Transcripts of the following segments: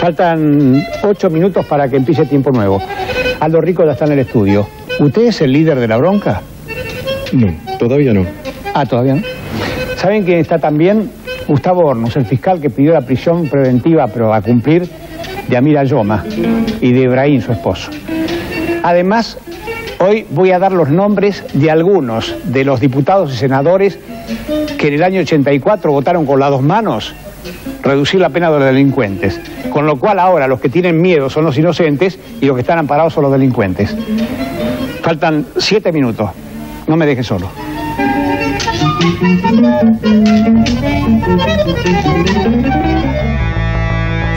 Faltan ocho minutos para que empiece tiempo nuevo. Aldo Rico ya está en el estudio. ¿Usted es el líder de la bronca? No, todavía no. Ah, todavía no. ¿Saben quién está también? Gustavo Hornos, el fiscal que pidió la prisión preventiva, pero a cumplir, de Amira Yoma y de Ibrahim, su esposo. Además, hoy voy a dar los nombres de algunos de los diputados y senadores que en el año 84 votaron con las dos manos reducir la pena de los delincuentes. Con lo cual ahora los que tienen miedo son los inocentes y los que están amparados son los delincuentes. Faltan siete minutos. No me dejes solo.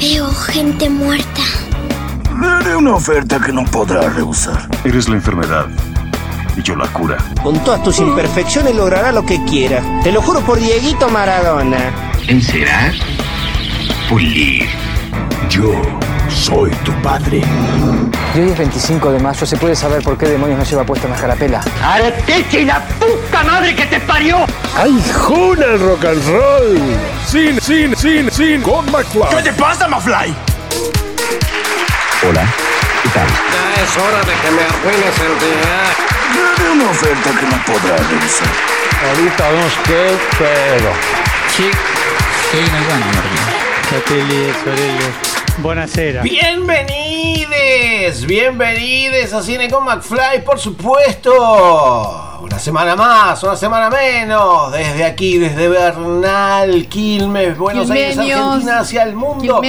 Veo gente muerta. Le haré una oferta que no podrá rehusar. Eres la enfermedad y yo la cura. Con todas tus imperfecciones logrará lo que quiera. Te lo juro por Dieguito Maradona. Encerar, pulir. Yo soy tu padre. Y hoy es 25 de mayo, ¿se puede saber por qué demonios no lleva puesta una carapela? ¡Arteche y la puta madre que te parió! ¡Ay, juna el rock and roll! Cine, cine, cine, cine con McFly. ¿Qué te pasa, Mafly? Hola, ¿qué tal? Ya es hora de que me arruines el día. Haré una oferta que no podrá rehusar. Ahorita vemos qué pedo. Sí, estoy en el baño, Martín. Buonasera. Bienvenides, bienvenides a Cine con McFly, por supuesto. Una semana más, una semana menos, desde aquí, desde Bernal, Quilmes, Buenos Aires, Quilmeños. Argentina, hacia el mundo.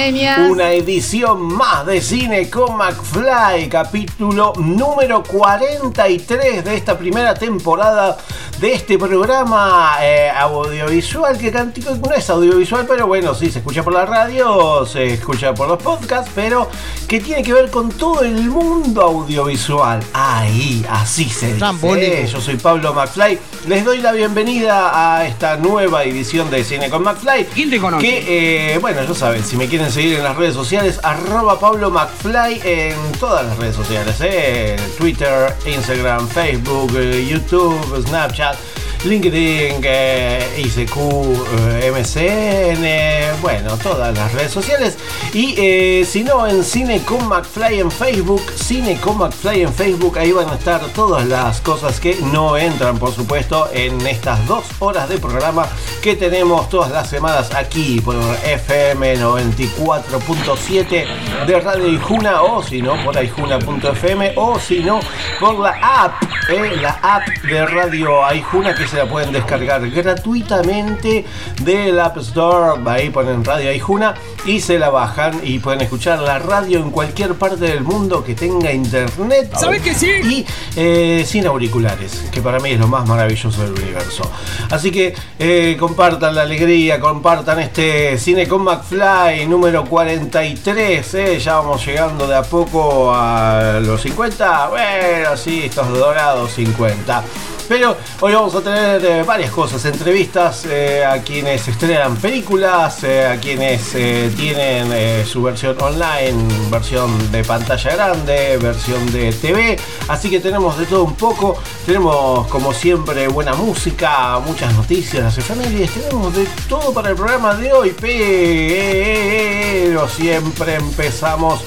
Una edición más de Cine con McFly, capítulo número 43 de esta primera temporada de este programa eh, audiovisual, que no es audiovisual, pero bueno, sí, se escucha por la radio, se escucha por los podcasts, pero que tiene que ver con todo el mundo audiovisual. Ahí, así se dice. Trambólico. Yo soy Pablo McFly. Les doy la bienvenida a esta nueva edición de Cine con McFly. ¿Quién te conoce? Que, eh, bueno, ya saben, si me quieren seguir en las redes sociales, arroba Pablo McFly en todas las redes sociales, eh, Twitter, Instagram, Facebook, eh, YouTube, Snapchat. LinkedIn, ICQ, eh, MCN, bueno, todas las redes sociales. Y eh, si no, en Cine con McFly en Facebook, Cine con McFly en Facebook, ahí van a estar todas las cosas que no entran, por supuesto, en estas dos horas de programa que tenemos todas las semanas aquí por FM 94.7 de Radio Ijuna, o si no, por aijuna.fm, o si no, por la app, eh, la app de Radio Aijuna que se la pueden descargar gratuitamente del App Store. Ahí ponen Radio Aijuna y se la bajan y pueden escuchar la radio en cualquier parte del mundo que tenga internet. ¿Sabes que sí? Y eh, sin auriculares, que para mí es lo más maravilloso del universo. Así que eh, compartan la alegría, compartan este Cine con McFly número 43. eh, ya vamos llegando de a poco a los 50. Bueno, sí, estos dorados 50. Pero hoy vamos a tener eh, varias cosas, entrevistas eh, a quienes estrenan películas, eh, a quienes tienen su versión online, versión de pantalla grande, versión de TV. Así que tenemos de todo un poco, tenemos como siempre buena música, muchas noticias, las efemérides, tenemos de todo para el programa de hoy, pero siempre empezamos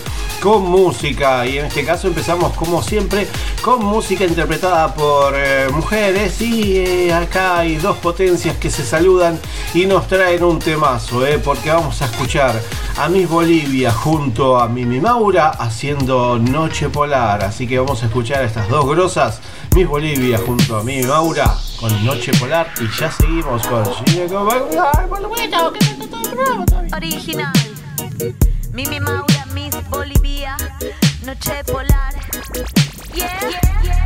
con música. Y en este caso empezamos como siempre con música interpretada por eh, mujeres. Y eh, acá hay dos potencias que se saludan y nos traen un temazo eh, porque vamos a escuchar a Miss Bolivia junto a Mimi Maura haciendo Noche Polar. Así que vamos a escuchar a estas dos grosas Miss Bolivia junto a Mimi Maura con Noche Polar. Y ya seguimos con. Original. Mimi Maura, Bolivia, Noche Polar. Yeah. Yeah.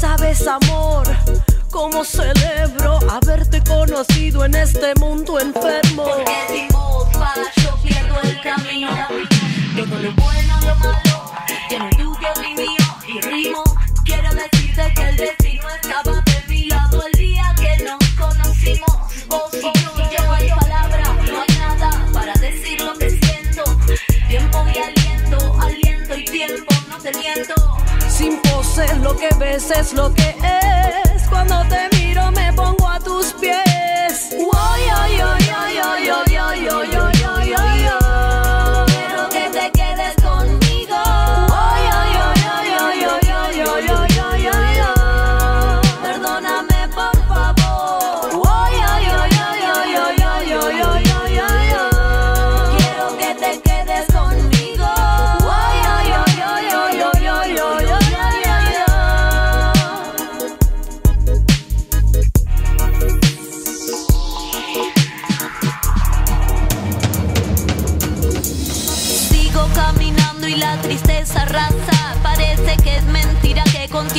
Sabes, amor, cómo celebro haberte conocido en este mundo enfermo. Porque sin vos, pa, yo pierdo el camino. Todo lo bueno, lo malo, tiene tuyo y mío y rimo. Quiero decirte que el destino lo que ves es lo que es. Cuando te miro me pongo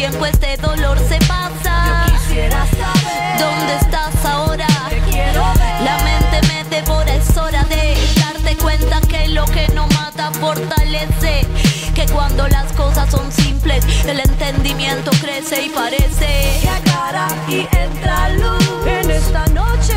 tiempo este dolor se pasa. Yo quisiera saber ¿Dónde estás ahora? Te quiero ver. La mente me devora, es hora de darte cuenta que lo que no mata fortalece. Que cuando las cosas son simples, el entendimiento crece y parece. que aclara y entra luz en esta noche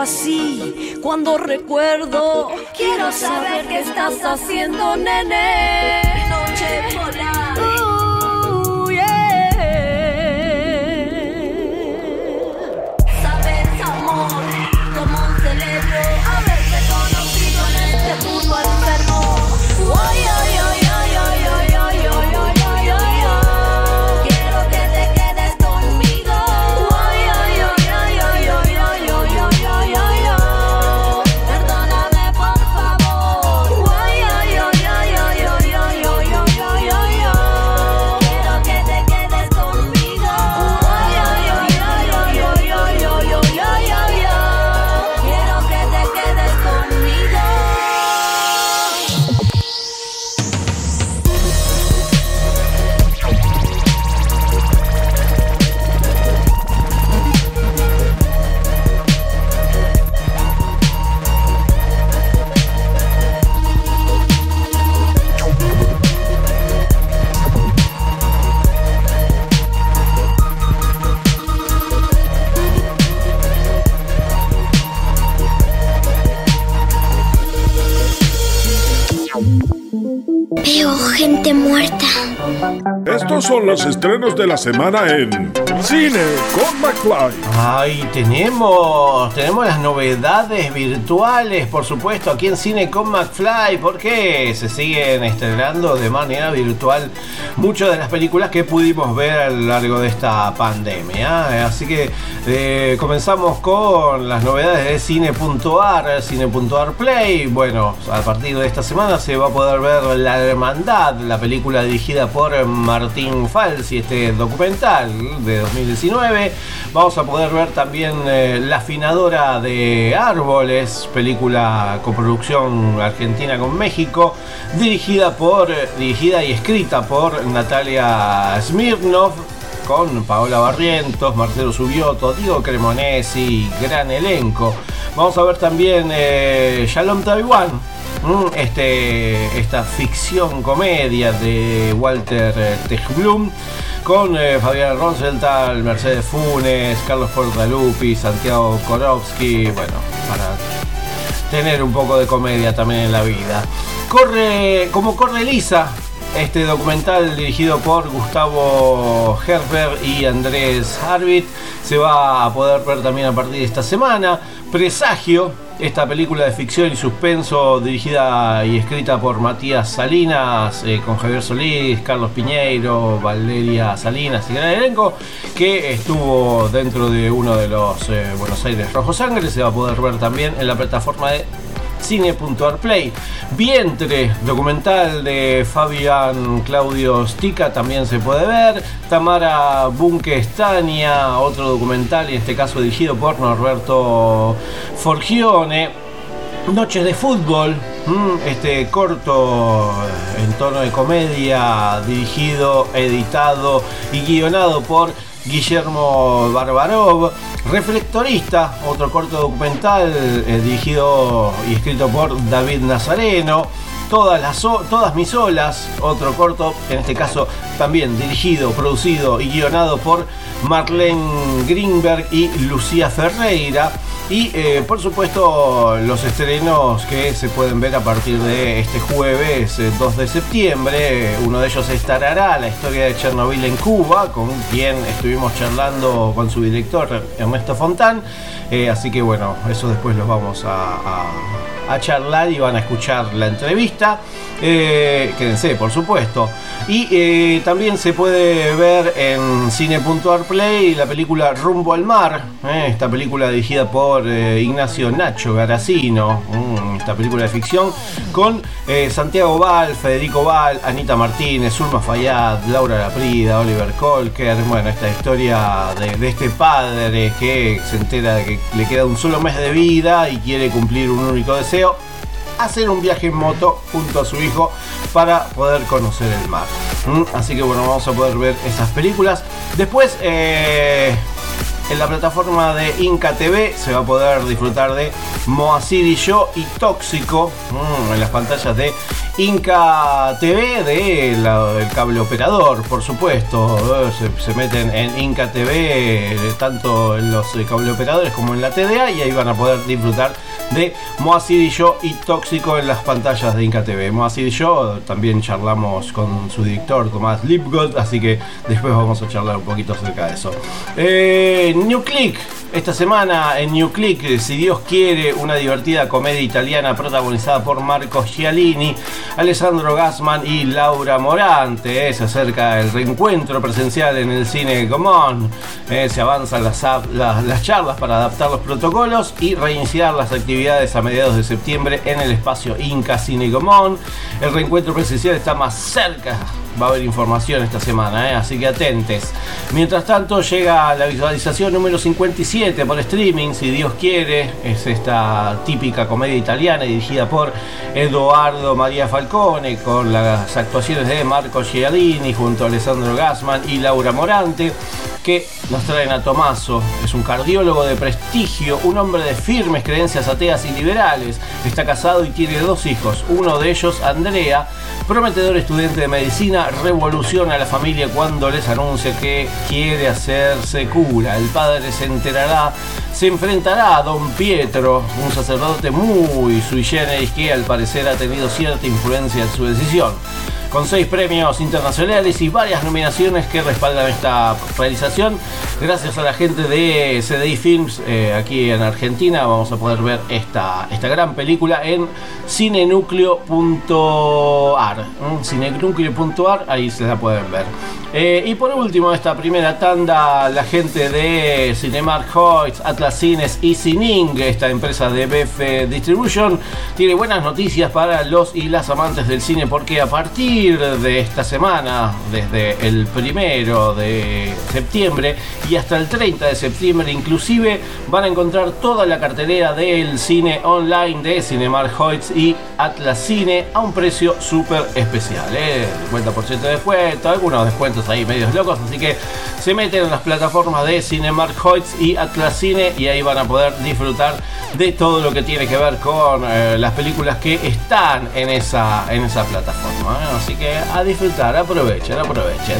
así cuando recuerdo. Quiero saber qué estás haciendo, nene. Noche polar. Son los estrenos de la semana en Cine con McFly. Ay, tenemos, tenemos las novedades virtuales, por supuesto, aquí en Cine con McFly, porque se siguen estrenando de manera virtual muchas de las películas que pudimos ver a lo largo de esta pandemia. Así que eh, comenzamos con las novedades de Cine.ar, Cine.ar Play. Bueno, a partir de esta semana se va a poder ver La Hermandad, la película dirigida por Martín Falsi, este documental de 2019. Vamos a poder ver también eh, La afinadora de árboles, película coproducción argentina con México, dirigida por dirigida y escrita por Natalia Smirnov con Paola Barrientos, Marcelo Subioto, Diego Cremonesi, gran elenco. Vamos a ver también eh, Shalom Taiwan, mm, este, esta ficción comedia de Walter eh, Tejblum con eh, Fabián Ronsenthal, Mercedes Funes, Carlos Portalupi, Santiago Korowski, bueno, para tener un poco de comedia también en la vida. Corre, como corre Lisa, este documental dirigido por Gustavo Herber y Andrés Harvit se va a poder ver también a partir de esta semana. Presagio, esta película de ficción y suspenso dirigida y escrita por Matías Salinas, eh, con Javier Solís, Carlos Piñeiro, Valeria Salinas y gran elenco, que estuvo dentro de uno de los eh, Buenos Aires Rojo Sangre, se va a poder ver también en la plataforma de cine.arplay. Vientre, documental de Fabián Claudio Stica, también se puede ver. Tamara Bunke-Estania, otro documental, y en este caso dirigido por Norberto Forgione. Noches de fútbol, mm, este corto en tono de comedia, dirigido, editado y guionado por Guillermo Barbarov. Reflectorista, otro corto documental eh, dirigido y escrito por David Nazareno. Todas, las, todas mis olas, otro corto, en este caso también dirigido, producido y guionado por Marlene Greenberg y Lucía Ferreira. Y eh, por supuesto los estrenos que se pueden ver a partir de este jueves eh, 2 de septiembre. Uno de ellos es Tarará, la historia de Chernobyl en Cuba, con quien estuvimos charlando con su director Ernesto Fontán. Eh, así que bueno, eso después los vamos a, a charlar y van a escuchar la entrevista. Eh, quédense, por supuesto. Y eh, también se puede ver en cine.arplay la película Rumbo al Mar, eh, esta película dirigida por Ignacio Nacho Garacino, mm, esta película de ficción con Santiago Val, Federico Val, Anita Martínez, Zulma Fayad, Laura Laprida, Oliver Colker, bueno, esta historia de, de este padre que se entera de que le queda un solo mes de vida y quiere cumplir un único deseo hacer un viaje en moto junto a su hijo para poder conocer el mar. ¿Mm? Así que bueno, vamos a poder ver esas películas. Después, eh, en la plataforma de Inca TV se va a poder disfrutar de Moacir y yo y Tóxico mm, en las pantallas de Inca TV de del cable operador, por supuesto. Eh, Se, meten en Inca TV eh, tanto en los eh, cable operadores como en la TDA y ahí van a poder disfrutar de Moacir y yo y Tóxico en las pantallas de Inca TV. Moacir y yo también charlamos con su director Tomás Lipgott, así que después vamos a charlar un poquito acerca de eso. New Click, esta semana en New Click, eh, si Dios quiere, una divertida comedia italiana protagonizada por Marco Gialini, Alessandro Gassman y Laura Morante. eh, se acerca el reencuentro presencial en el cine Común. eh, se avanzan las, las- las charlas para adaptar los protocolos y reiniciar las actividades a mediados de septiembre en el espacio Inca Cine Común. El reencuentro presencial está más cerca. Va a haber información esta semana, eh, así que atentes. Mientras tanto, llega la visualización número 57 por streaming, si Dios quiere. Es esta típica comedia italiana dirigida por Edoardo María Falcone, con las actuaciones de Marco Gialini junto a Alessandro Gassman y Laura Morante, que nos traen a Tomaso. Es un cardiólogo de prestigio, un hombre de firmes creencias ateas y liberales. Está casado y tiene dos hijos. Uno de ellos, Andrea, prometedor estudiante de medicina, revoluciona a la familia cuando les anuncia que quiere hacerse cura. El padre se enterará, se enfrentará a Don Pietro, un sacerdote muy sui generis que al parecer ha tenido cierta influencia en su decisión. Con seis premios internacionales y varias nominaciones que respaldan esta realización, gracias a la gente de CDI Films eh, aquí en Argentina, vamos a poder ver esta, esta gran película en cinenúcleo.ar. ¿m? Cinenúcleo.ar, ahí se la pueden ver. Eh, y por último, esta primera tanda, la gente de Cinemark Hoyts, Atlas Cines y Cining, esta empresa de BF Distribution, tiene buenas noticias para los y las amantes del cine porque a partir de esta semana, desde el primero de septiembre y hasta el 30 de septiembre inclusive, van a encontrar toda la cartelera del cine online de Cinemark Hoyts y Atlas Cine a un precio súper especial. ¿eh? 50% de descuento, algunos descuentos ahí medios locos, así que se meten en las plataformas de Cinemark Hoyts y Atlas Cine y ahí van a poder disfrutar de todo lo que tiene que ver con eh, las películas que están en esa, en esa plataforma. ¿eh? Así que a disfrutar, aprovechen, aprovechen.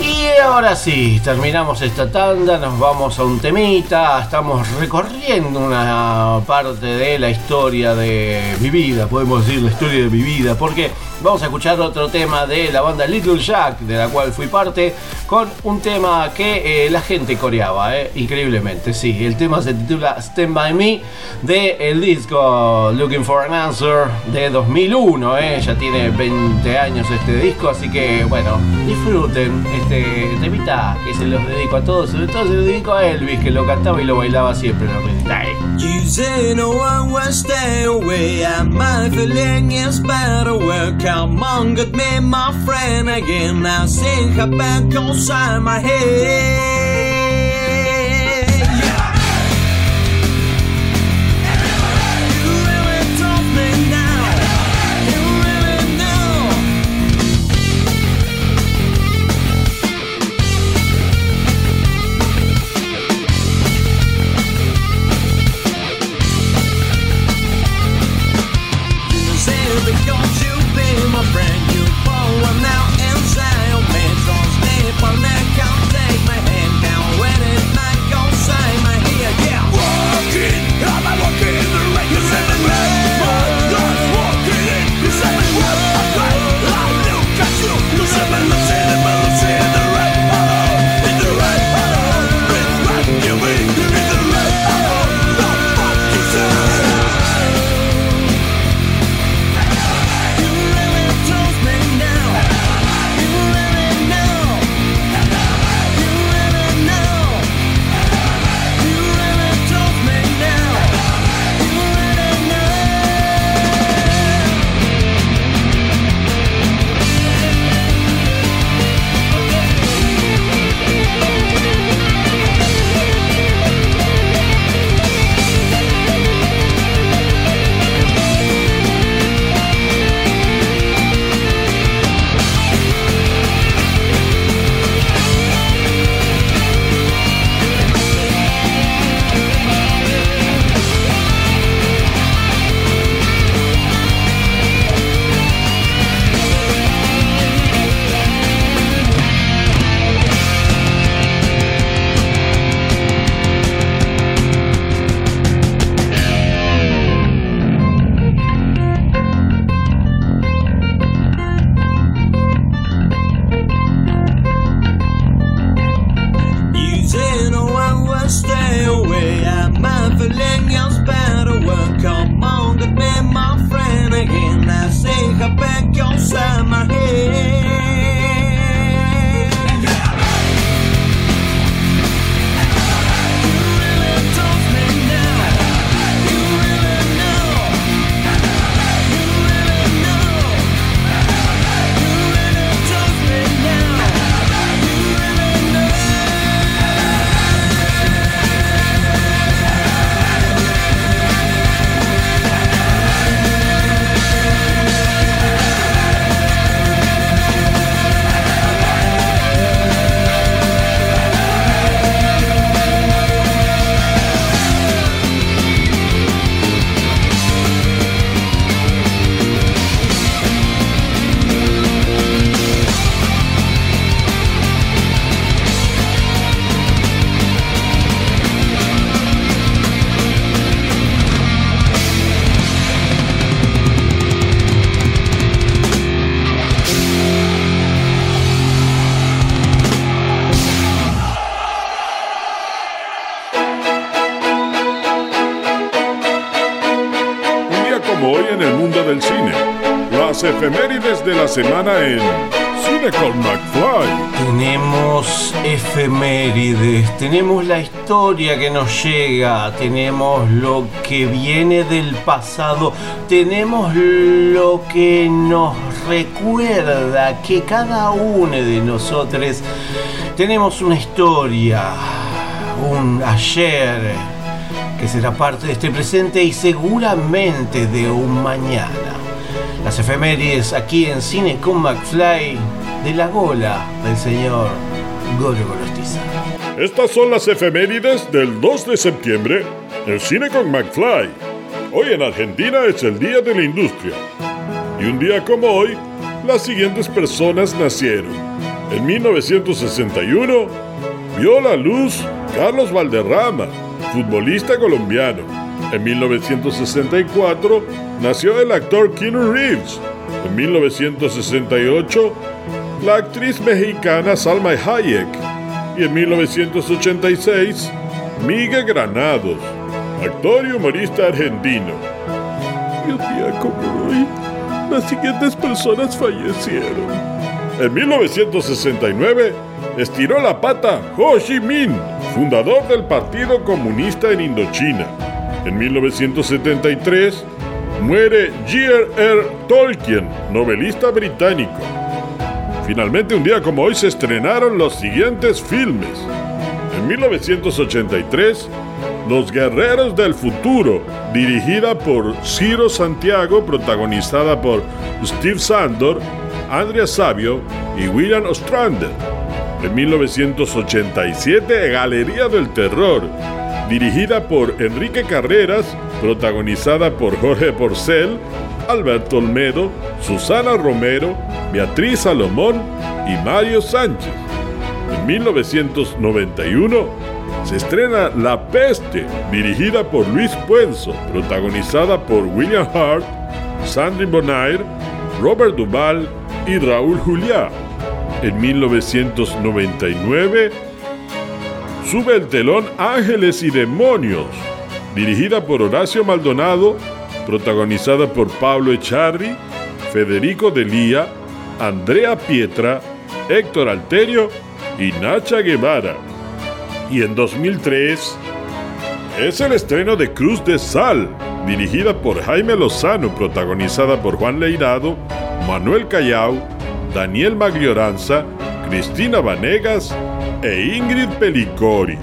Y ahora sí, terminamos esta tanda, nos vamos a un temita, estamos recorriendo una parte de la historia de mi vida, podemos decir la historia de mi vida, porque vamos a escuchar otro tema de la banda Little Jack, de la cual fui parte, con un tema que eh, la gente coreaba, eh, increíblemente, sí, el tema se titula Stand By Me de el disco Looking for an Answer de 2001, eh, ya tiene 20 años este disco, así que bueno, disfruten este temita que se los dedico a todos, sobre todo se lo dedico a Elvis, que lo cantaba y lo bailaba siempre en los Come on, good me my friend again. Now sing her back, cause my head. sam. Semana en Cine con McFly. Tenemos efemérides, tenemos la historia que nos llega, tenemos lo que viene del pasado, tenemos lo que nos recuerda que cada uno de nosotros tenemos una historia, un ayer que será parte de este presente y seguramente de un mañana. Las efemérides aquí en Cine con McFly de la gola del señor Goro Gorostiza. Estas son las efemérides del 2 de septiembre en Cine con McFly. Hoy en Argentina es el Día de la Industria. Y un día como hoy, las siguientes personas nacieron. En 1961 vio la luz Carlos Valderrama, futbolista colombiano. En 1964 nació el actor Keanu Reeves. En 1968 la actriz mexicana Salma Hayek. Y en 1986 Miguel Granados, actor y humorista argentino. Y un día como hoy, las siguientes personas fallecieron. En 1969, estiró la pata Ho Chi Minh, fundador del Partido Comunista en Indochina. En 1973, muere J.R.R. Tolkien, novelista británico. Finalmente, un día como hoy se estrenaron los siguientes filmes. En 1983, Los Guerreros del Futuro, dirigida por Ciro Santiago, protagonizada por Steve Sandor, Andrea Savio y William Ostrander. En 1987, Galería del Terror, dirigida por Enrique Carreras, protagonizada por Jorge Porcel, Alberto Olmedo, Susana Romero, Beatriz Salomón y Mario Sánchez. En 1991 se estrena La Peste, dirigida por Luis Puenzo, protagonizada por William Hart, Sandy Bonaire, Robert Duvall y Raúl Juliá. En 1999 sube el telón Ángeles y Demonios, dirigida por Horacio Maldonado, protagonizada por Pablo Echarri, Federico Delía, Andrea Pietra, Héctor Alterio y Nacha Guevara. Y en 2003 es el estreno de Cruz de Sal, dirigida por Jaime Lozano, protagonizada por Juan Leirado, Manuel Callao, Daniel Maglioranza, Cristina Vanegas e Ingrid Pelicori.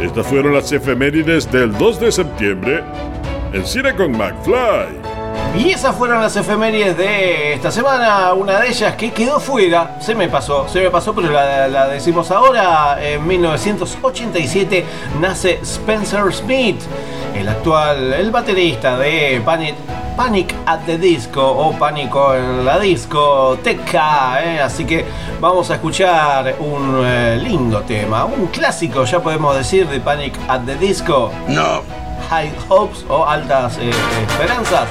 Estas fueron las efemérides del 2 de septiembre en Cine con McFly. Y esas fueron las efemérides de esta semana. Una de ellas que quedó fuera, se me pasó, se me pasó, pero la, decimos ahora. En 1987 nace Spencer Smith, el actual, el baterista de Panic, Panic at the Disco o Pánico en la discoteca. ¿eh? Así que vamos a escuchar un eh, lindo tema, un clásico, ya podemos decir, de Panic at the Disco. No. High Hopes o Altas eh, Esperanzas.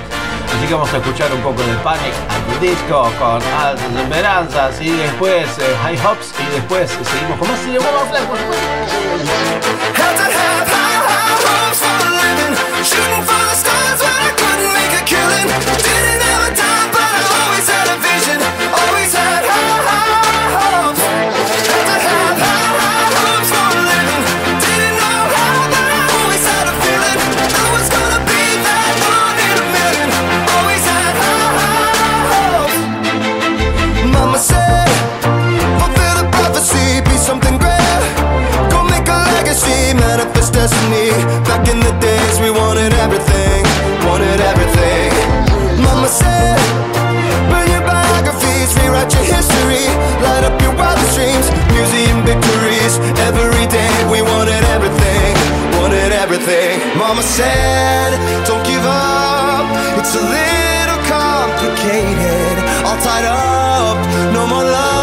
Así que vamos a escuchar un poco de Panic at the Disco con Altas Esperanzas y después High Hopes y después seguimos con más Cine destiny. Back in the days, we wanted everything, wanted everything. Mama said, burn your biographies, rewrite your history, light up your wildest dreams, museum victories. Every day, we wanted everything, wanted everything. Mama said, don't give up, it's a little complicated. All tied up, no more love,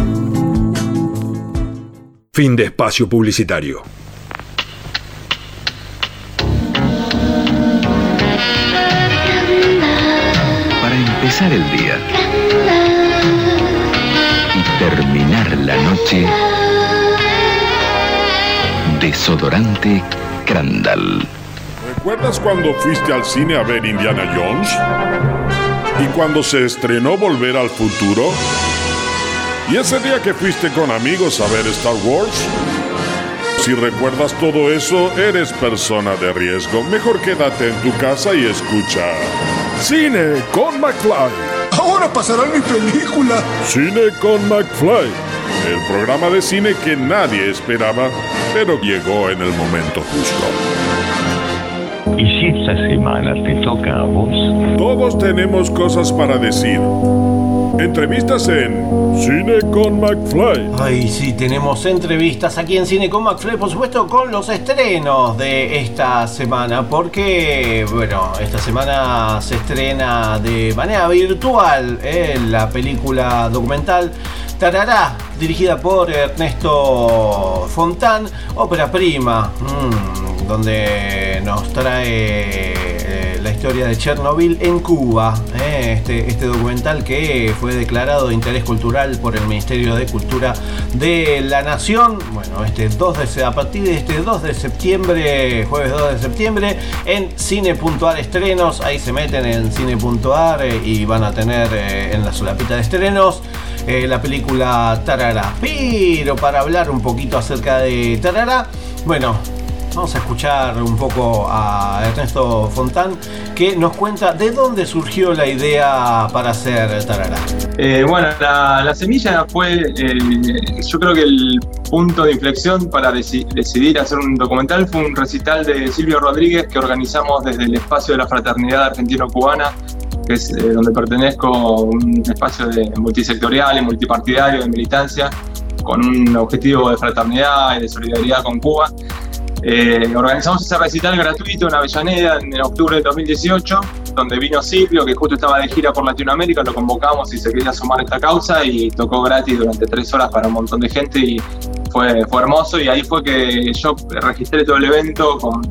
Fin de espacio publicitario. Para empezar el día y terminar la noche, desodorante Crandall. ¿Recuerdas cuando fuiste al cine a ver Indiana Jones? ¿Y cuando se estrenó Volver al Futuro? ¿Y ese día que fuiste con amigos a ver Star Wars? Si recuerdas todo eso, eres persona de riesgo. Mejor quédate en tu casa y escucha. Cine con McFly. Ahora pasará mi película. Cine con McFly. El programa de cine que nadie esperaba, pero llegó en el momento justo. ¿Y si esta semana te toca a vos? Todos tenemos cosas para decir. Entrevistas en Cine con McFly. Ay, sí, tenemos entrevistas aquí en Cine con McFly, por supuesto, con los estrenos de esta semana, porque, bueno, esta semana se estrena de manera virtual eh, la película documental Tarará, dirigida por Ernesto Fontán, ópera prima, mm, donde nos trae eh, historia de Chernobyl en Cuba. eh, este, este documental que fue declarado de interés cultural por el Ministerio de Cultura de la Nación. Bueno, este 2 de, a partir de este 2 de septiembre, jueves 2 de septiembre, en Cine.ar estrenos. Ahí se meten en Cine.ar eh, y van a tener eh, en la solapita de estrenos la película Tarara. Pero para hablar un poquito acerca de Tarara, bueno, vamos a escuchar un poco a Ernesto Fontán que nos cuenta de dónde surgió la idea para hacer Tarara. Eh, bueno, la, la semilla fue, eh, yo creo que el punto de inflexión para deci- decidir hacer un documental fue un recital de Silvio Rodríguez que organizamos desde el espacio de la fraternidad argentino-cubana, que es eh, donde pertenezco, un espacio de multisectorial y multipartidario de militancia, con un objetivo de fraternidad y de solidaridad con Cuba. Eh, organizamos ese recital gratuito en Avellaneda en octubre de 2018, donde vino Silvio, que justo estaba de gira por Latinoamérica, lo convocamos y se quería sumar a esta causa y tocó gratis durante tres horas para un montón de gente y fue, fue hermoso. Y ahí fue que yo registré todo el evento con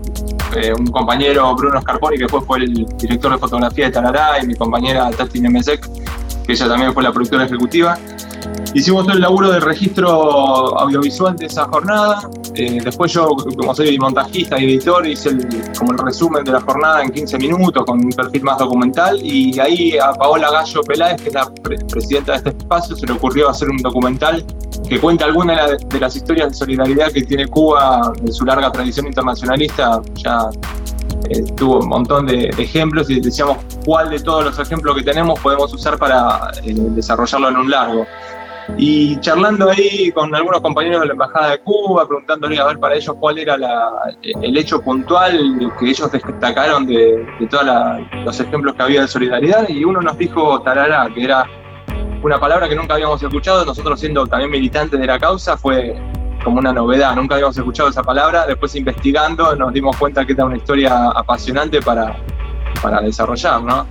eh, un compañero Bruno Scarponi, que después fue el director de fotografía de Tarará, y mi compañera Tati Nemesek, que ella también fue la productora ejecutiva. Hicimos todo el laburo del registro audiovisual de esa jornada. Eh, después yo, como soy montajista y editor, hice el- como el resumen de la jornada en 15 minutos con un perfil más documental. Y ahí a Paola Gallo Peláez, que es la pre- presidenta de este espacio, se le ocurrió hacer un documental que cuenta algunas de, la- de las historias de solidaridad que tiene Cuba en su larga tradición internacionalista, ya eh, tuvo un montón de, ejemplos y decíamos cuál de todos los ejemplos que tenemos podemos usar para eh, desarrollarlo en un largo. Y charlando ahí con algunos compañeros de la Embajada de Cuba, preguntándole a ver para ellos cuál era la- el hecho puntual que ellos destacaron de, de todos los ejemplos que había de solidaridad, y uno nos dijo tarará, que era una palabra que nunca habíamos escuchado, nosotros siendo también militantes de la causa, fue como una novedad, nunca habíamos escuchado esa palabra, después investigando nos dimos cuenta que era una historia apasionante para, para desarrollar, ¿no?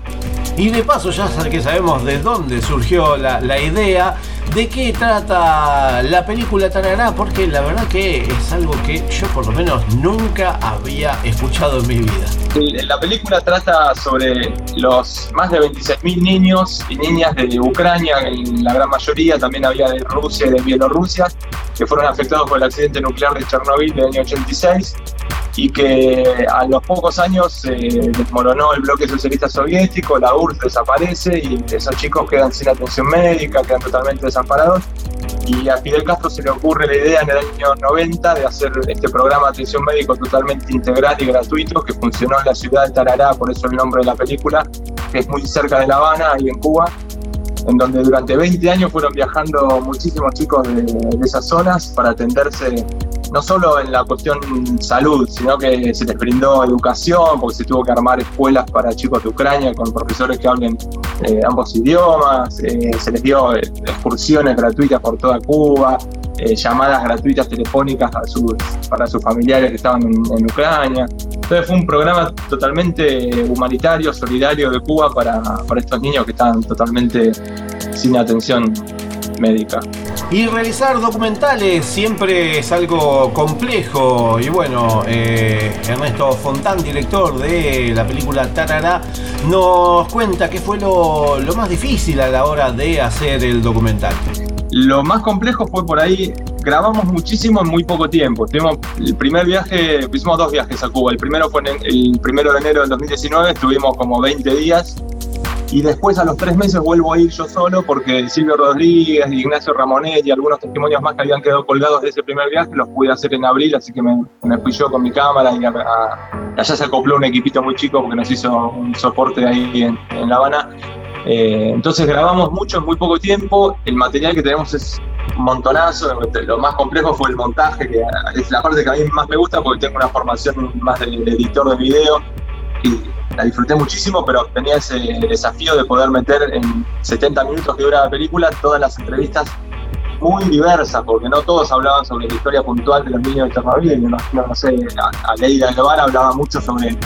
Y de paso ya que sabemos de dónde surgió la, la idea, de qué trata la película Tarará, porque la verdad que es algo que yo por lo menos nunca había escuchado en mi vida. La película trata sobre los más de 26.000 niños y niñas de Ucrania, en la gran mayoría, también había de Rusia y de Bielorrusia, que fueron afectados por el accidente nuclear de Chernobyl del año 86 y que a los pocos años se desmoronó el bloque socialista soviético, la URSS desaparece y esos chicos quedan sin atención médica, quedan totalmente desamparados. Y a Fidel Castro se le ocurre la idea en el año 90 de hacer este programa de atención médico totalmente integral y gratuito que funcionó en la ciudad de Tarará, por eso el nombre de la película, que es muy cerca de La Habana, ahí en Cuba, en donde durante 20 años fueron viajando muchísimos chicos de, de esas zonas para atenderse no solo en la cuestión salud, sino que se les brindó educación, porque se tuvo que armar escuelas para chicos de Ucrania con profesores que hablen eh, ambos idiomas, eh, se les dio eh, excursiones gratuitas por toda Cuba, llamadas gratuitas telefónicas a sus- para sus familiares que estaban en, en Ucrania. Entonces fue un programa totalmente humanitario, solidario de Cuba para, para estos niños que estaban totalmente sin atención médica. Y realizar documentales siempre es algo complejo. Y bueno, eh, Ernesto Fontán, director de la película Tarará, nos cuenta qué fue lo, lo más difícil a la hora de hacer el documental. Lo más complejo fue por ahí, grabamos muchísimo en muy poco tiempo. Tuvimos el primer viaje, hicimos dos viajes a Cuba. El primero fue en el primero de enero del 2019, estuvimos como 20 días. Y después a los tres meses vuelvo a ir yo solo porque Silvio Rodríguez, Ignacio Ramonet y algunos testimonios más que habían quedado colgados de ese primer viaje los pude hacer en abril, así que me, me fui yo con mi cámara y a- a- allá se acopló un equipito muy chico porque nos hizo un soporte ahí en, en La Habana. Eh, entonces grabamos mucho en muy poco tiempo, el material que tenemos es un montonazo, lo más complejo fue el montaje, que es la parte que a mí más me gusta porque tengo una formación más de, de editor de video y la disfruté muchísimo, pero tenía ese desafío de poder meter en 70 minutos que dura la película todas las entrevistas muy diversas, porque no todos hablaban sobre la historia puntual de los niños de Chernobyl. No, no, no sé, a, a Leida Guevara hablaba mucho sobre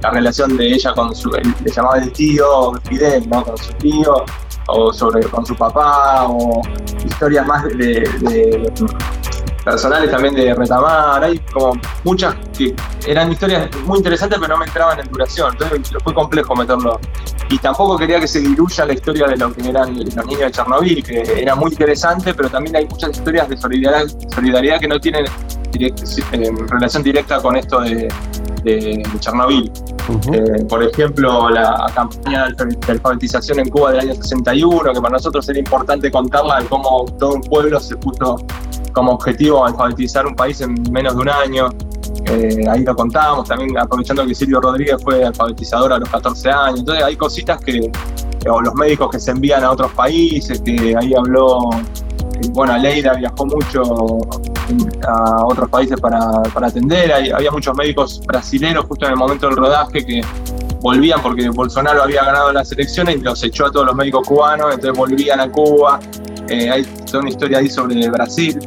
la relación de ella con su, le llamaba el tío Fidel, ¿no? Con su tío, o sobre con su papá, o historias más de- personales también de Retamar. Hay como muchas que eran historias muy interesantes, pero no me entraban en duración. Entonces fue complejo meterlo. Y tampoco quería que se diluya la historia de lo que eran los niños de Chernobyl, que era muy interesante, pero también hay muchas historias de solidaridad, solidaridad que no tienen eh, relación directa con esto de, de Chernobyl. Eh, por ejemplo, la campaña de alfa- de alfabetización en Cuba del año 61, que para nosotros era importante contarla de cómo todo un pueblo se puso como objetivo alfabetizar un país en menos de un año. Eh, ahí lo contábamos, también aprovechando que Silvio Rodríguez fue alfabetizador a los 14 años. Entonces hay cositas que, o los médicos que se envían a otros países, que ahí habló, que, bueno, Leida viajó mucho a otros países para, para atender. Había muchos médicos brasileños justo en el momento del rodaje que volvían porque Bolsonaro había ganado las elecciones y los echó a todos los médicos cubanos, entonces volvían a Cuba. Eh, hay toda una historia ahí sobre Brasil.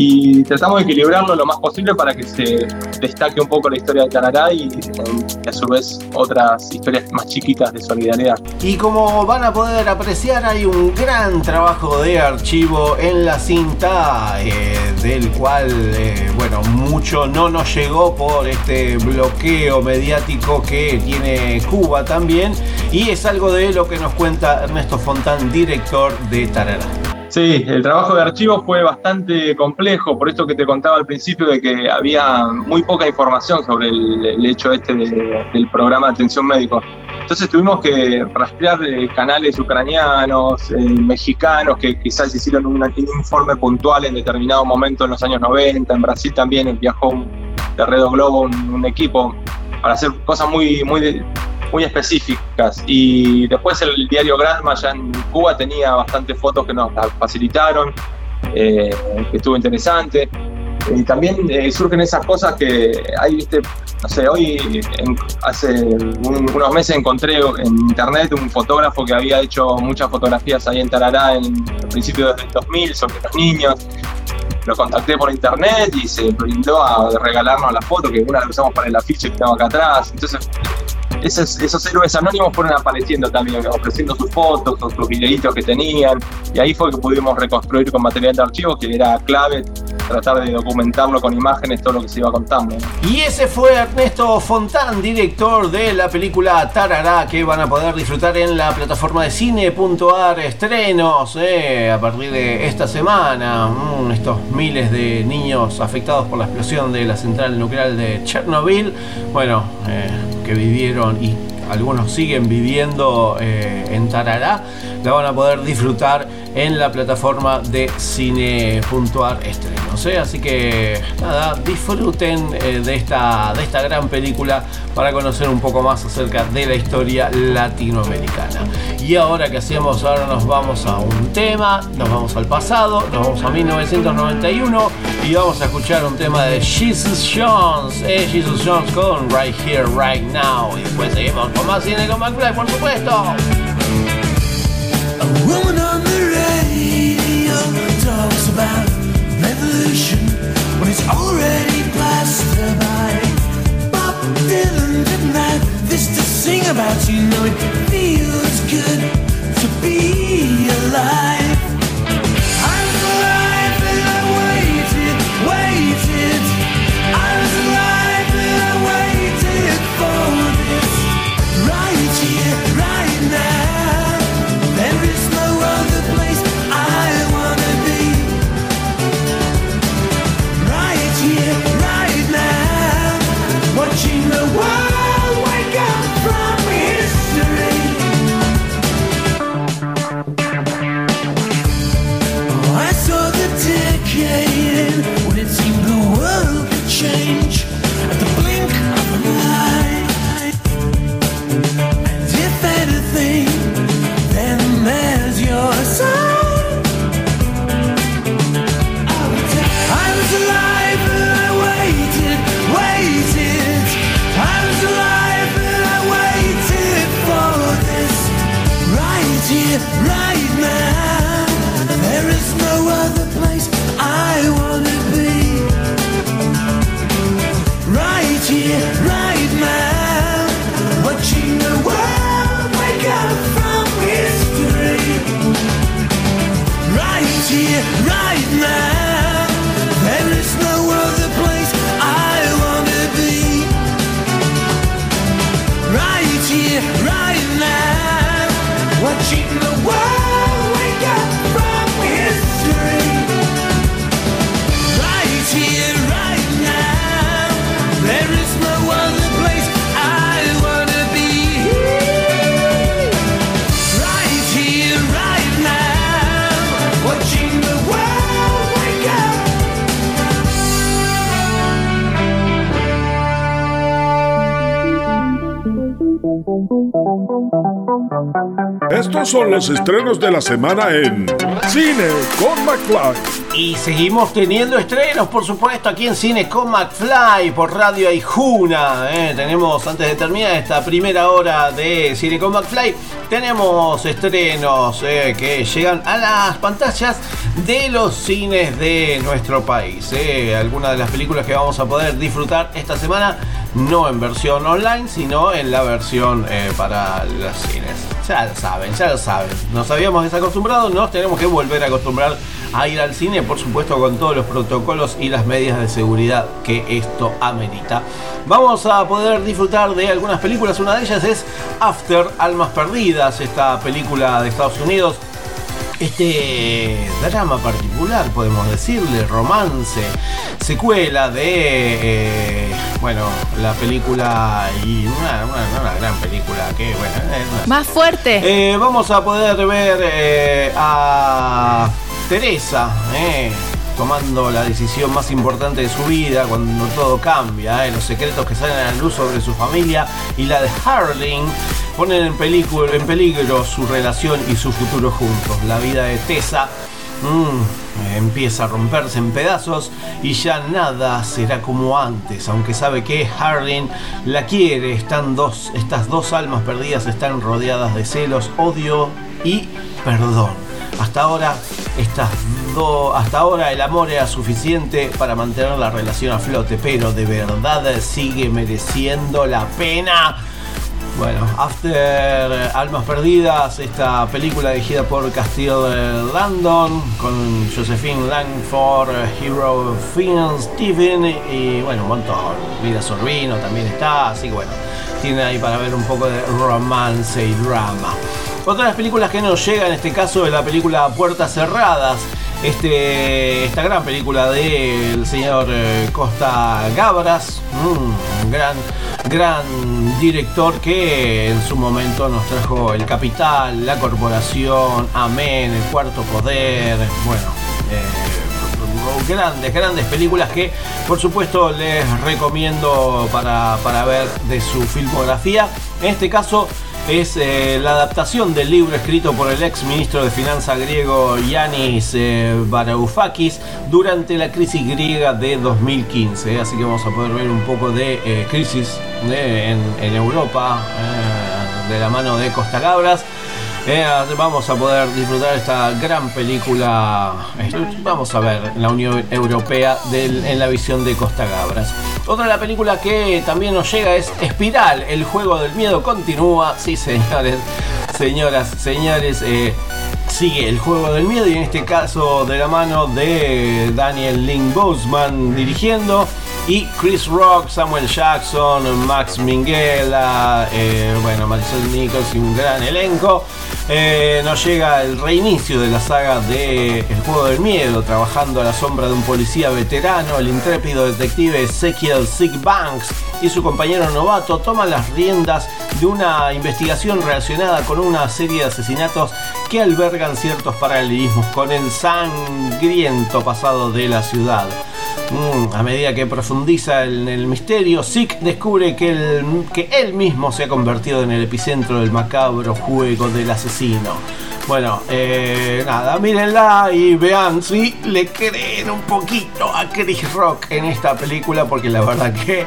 Y tratamos de equilibrarlo lo más posible para que se destaque un poco la historia de y, eh, y a su vez otras historias más chiquitas de solidaridad. Y como van a poder apreciar, hay un gran trabajo de archivo en la cinta, eh, del cual, eh, bueno, mucho no nos llegó por este bloqueo mediático que tiene Cuba también. Y es algo de lo que nos cuenta Ernesto Fontán, director de Tarará. Sí, el trabajo de archivo fue bastante complejo, por esto que te contaba al principio de que había muy poca información sobre el, hecho este de- del programa de atención médico. Entonces tuvimos que rastrear eh, canales ucranianos, eh, mexicanos, que quizás hicieron un, informe puntual en determinado momento en los años 90. En Brasil también viajó un- de Redo Globo un, equipo para hacer cosas muy, muy, muy específicas. Y después el diario Granma ya en Cuba tenía bastantes fotos que nos facilitaron, eh, que estuvo interesante. Y también eh, surgen esas cosas que hay, viste, no sé, hoy, en- hace un- unos meses encontré en internet un fotógrafo que había hecho muchas fotografías ahí en Tarará en el principio del 2000 sobre los niños. Lo contacté por internet y se brindó a regalarnos la foto, que una la usamos para el afiche que tengo acá atrás. Entonces, esos, esos héroes anónimos fueron apareciendo también, ofreciendo sus fotos o sus videitos que tenían. Y ahí fue que pudimos reconstruir con material de archivo, que era clave tratar de documentarlo con imágenes todo lo que se iba contando. Y ese fue Ernesto Fontán, director de la película Tarará, que van a poder disfrutar en la plataforma de cine.ar estrenos eh, a partir de esta semana. Mm, estos miles de niños afectados por la explosión de la central nuclear de Chernobyl, bueno, eh, que vivieron y algunos siguen viviendo eh, en Tarará, la van a poder disfrutar en la plataforma de cine.ar estrenos. ¿eh? Así que nada, disfruten eh, de, esta, de esta gran película para conocer un poco más acerca de la historia latinoamericana. Y ahora que hacemos, ahora nos vamos a un tema, nos vamos al pasado, nos vamos a 1991 y vamos a escuchar un tema de Jesus Jones, eh, Jesus Jones con Right Here, Right Now. Y después seguimos con más cine con McFly, por supuesto. A woman talks about revolution when it's already her by. Bob Dylan didn't have this to sing about, you know it feels good to be alive. The world Estos son los estrenos de la semana en Cine con McFly. Y seguimos teniendo estrenos, por supuesto, aquí en Cine con McFly por Radio Aijuna. ¿eh? Tenemos, antes de terminar esta primera hora de Cine con McFly, tenemos estrenos eh, que llegan a las pantallas de los cines de nuestro país. ¿eh? Algunas de las películas que vamos a poder disfrutar esta semana, no en versión online, sino en la versión para los cines. Ya lo saben, ya lo saben. Nos habíamos desacostumbrado, nos tenemos que volver a acostumbrar a ir al cine, por supuesto con todos los protocolos y las medidas de seguridad que esto amerita. Vamos a poder disfrutar de algunas películas, una de ellas es After Almas Perdidas, esta película de Estados Unidos. Este drama particular, podemos decirle, romance, secuela de, eh, bueno, la película y una, una- una gran película que, bueno, es Más fuerte. eh, vamos a poder ver eh, a Teresa, eh, tomando la decisión más importante de su vida, cuando todo cambia, ¿eh? los secretos que salen a la luz sobre su familia y la de Harling ponen en, peligro su relación y su futuro juntos. La vida de Tessa mm, empieza a romperse en pedazos y ya nada será como antes, aunque sabe que Harling la quiere. Están dos, estas dos almas perdidas están rodeadas de celos, odio y perdón. Hasta ahora, estas do- hasta ahora el amor era suficiente para mantener la relación a flote, pero de verdad sigue mereciendo la pena. Bueno, After Almas Perdidas, esta película dirigida por Castile Landon, con Josephine Langford, Hero Finn Steven y bueno, un montón. Vida Sorbino también está, así que bueno, tiene ahí para ver un poco de romance y drama. Otra de las películas que nos llega en este caso es la película Puertas Cerradas. Este, esta gran película del señor eh, Costa Gabras, un gran, gran director que en su momento nos trajo El Capital, La Corporación, Amén, El Cuarto Poder, bueno, eh, grandes, grandes películas que por supuesto les recomiendo para, para ver de su filmografía. En este caso es eh, la adaptación del libro escrito por el ex ministro de Finanzas griego Yanis eh, Varoufakis durante la crisis griega de 2015. Así que vamos a poder ver un poco de eh, crisis eh, en, en Europa de la mano de Costa Cabras. Eh, vamos a poder disfrutar esta gran película. eh, Vamos a ver la Unión Europea en la visión de Costa Gabras. Otra de la película que también nos llega es Espiral, el juego del miedo continúa. Sí, señores, señoras, señores. eh, sigue el juego del miedo y en este caso de la mano de Daniel Lynn Boseman dirigiendo y Chris Rock, Samuel Jackson, Max Minghella, eh, bueno, Marisol Nichols y un gran elenco. Eh, nos llega el reinicio de la saga de El juego del miedo, trabajando a la sombra de un policía veterano, el intrépido detective Ezekiel Sig Banks y su compañero novato toman las riendas de una investigación relacionada con una serie de asesinatos que albergan ciertos paralelismos con el sangriento pasado de la ciudad. Mm, a medida que profundiza en el misterio, Zeke descubre que, él mismo se ha convertido en el epicentro del macabro juego del asesino. Bueno, eh, nada, mírenla y vean si le creen un poquito a Chris Rock en esta película, porque la verdad que,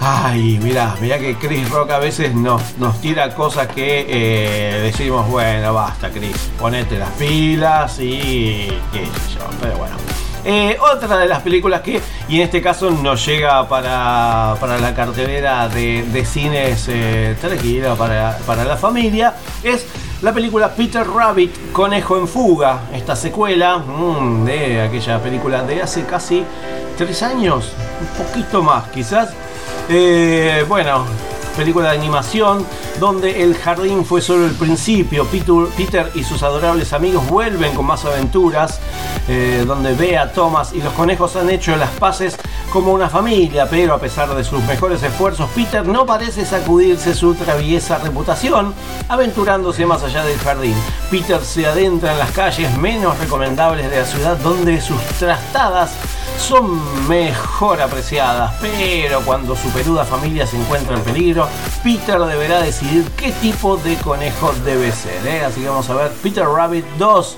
ay, mirá, mirá que Chris Rock a veces nos, nos tira cosas que eh, decimos, bueno, basta Chris, ponete las pilas y qué sé yo, pero bueno. Eh, otra de las películas que, y en este caso nos llega para, para la cartelera de, de cines eh, tranquila para, para la familia, es la película Peter Rabbit, Conejo en Fuga, esta secuela mm, de aquella película de hace casi tres años, un poquito más quizás. Eh, bueno, película de animación donde el jardín fue solo el principio. Peter, y sus adorables amigos vuelven con más aventuras, eh, donde Bea, Thomas y los conejos han hecho las paces como una familia, pero a pesar de sus mejores esfuerzos, Peter no parece sacudirse su traviesa reputación, aventurándose más allá del jardín. Peter se adentra en las calles menos recomendables de la ciudad, donde sus trastadas son mejor apreciadas, pero cuando su peluda familia se encuentra en peligro, Peter deberá decidir qué tipo de conejo debe ser. ¿eh? Así que vamos a ver Peter Rabbit 2.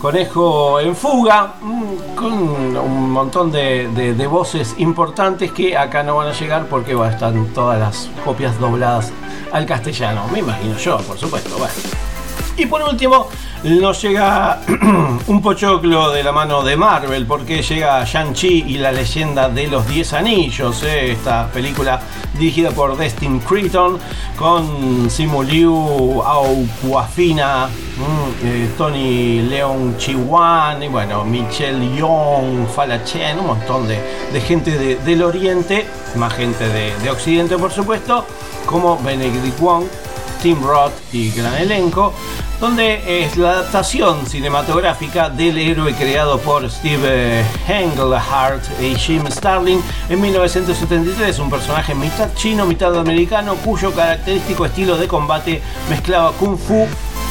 Conejo en fuga, mm, con un montón de, voces importantes que acá no van a llegar porque bueno, están todas las copias dobladas al castellano. Me imagino yo, por supuesto. Y por último, nos llega un pochoclo de la mano de Marvel, porque llega Shang-Chi y la leyenda de los 10 anillos, ¿eh? esta película dirigida por Destin Creighton, con Simu Liu, Aquafina, mm, eh, Tony Leon Chiwan, y bueno, Michelle Young, Fala Chen, un montón de, de gente de- del Oriente, más gente de, de Occidente, por supuesto, como Benedict Wong. Tim Roth y gran elenco, donde es la adaptación cinematográfica del héroe creado por Steve Englehart y Jim Starlin en 1973, un personaje mitad chino, mitad americano, cuyo característico estilo de combate mezclaba kung fu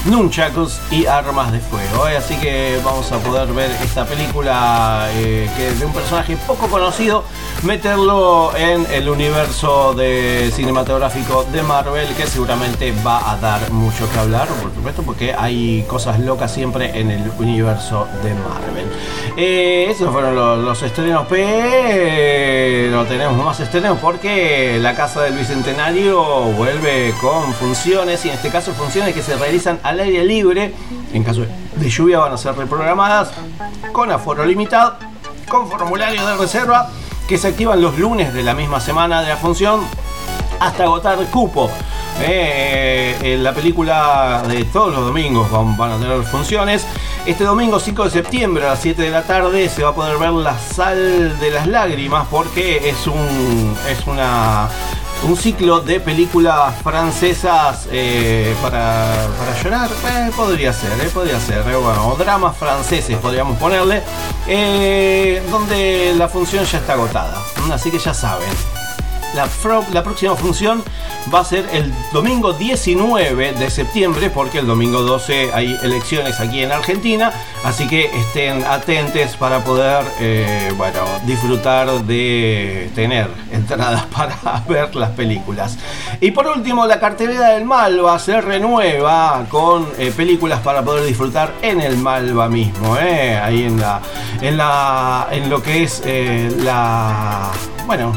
nunchakus y armas de fuego. ¿eh? Así que vamos a poder ver esta película eh, que de un personaje poco conocido, meterlo en el universo de cinematográfico de Marvel, que seguramente va a dar mucho que hablar, por supuesto, porque hay cosas locas siempre en el universo de Marvel. Eh, esos fueron los, los estrenos, pero tenemos más estrenos porque la Casa del Bicentenario vuelve con funciones, y en este caso funciones que se realizan al aire libre, en caso de lluvia van a ser reprogramadas, con aforo limitado, con formulario de reserva, que se activan los lunes de la misma semana de la función hasta agotar cupo. Eh, en la película de todos los domingos van, van a tener funciones. Este domingo 5 de septiembre a las 7 de la tarde se va a poder ver La Sal de las Lágrimas porque es un es una un ciclo de películas francesas eh, para, para llorar. Eh, podría ser, eh, podría ser. bueno, o dramas franceses podríamos ponerle. donde la función ya está agotada. Así que ya saben. La, próxima función va a ser el domingo 19 de septiembre, porque el domingo 12 hay elecciones aquí en Argentina, así que estén atentes para poder, eh, bueno, disfrutar de tener entradas para ver las películas. Y por último, la cartelera del Malva se renueva con eh, películas para poder disfrutar en el Malva mismo, eh, ahí en la, en la, en lo que es la, bueno,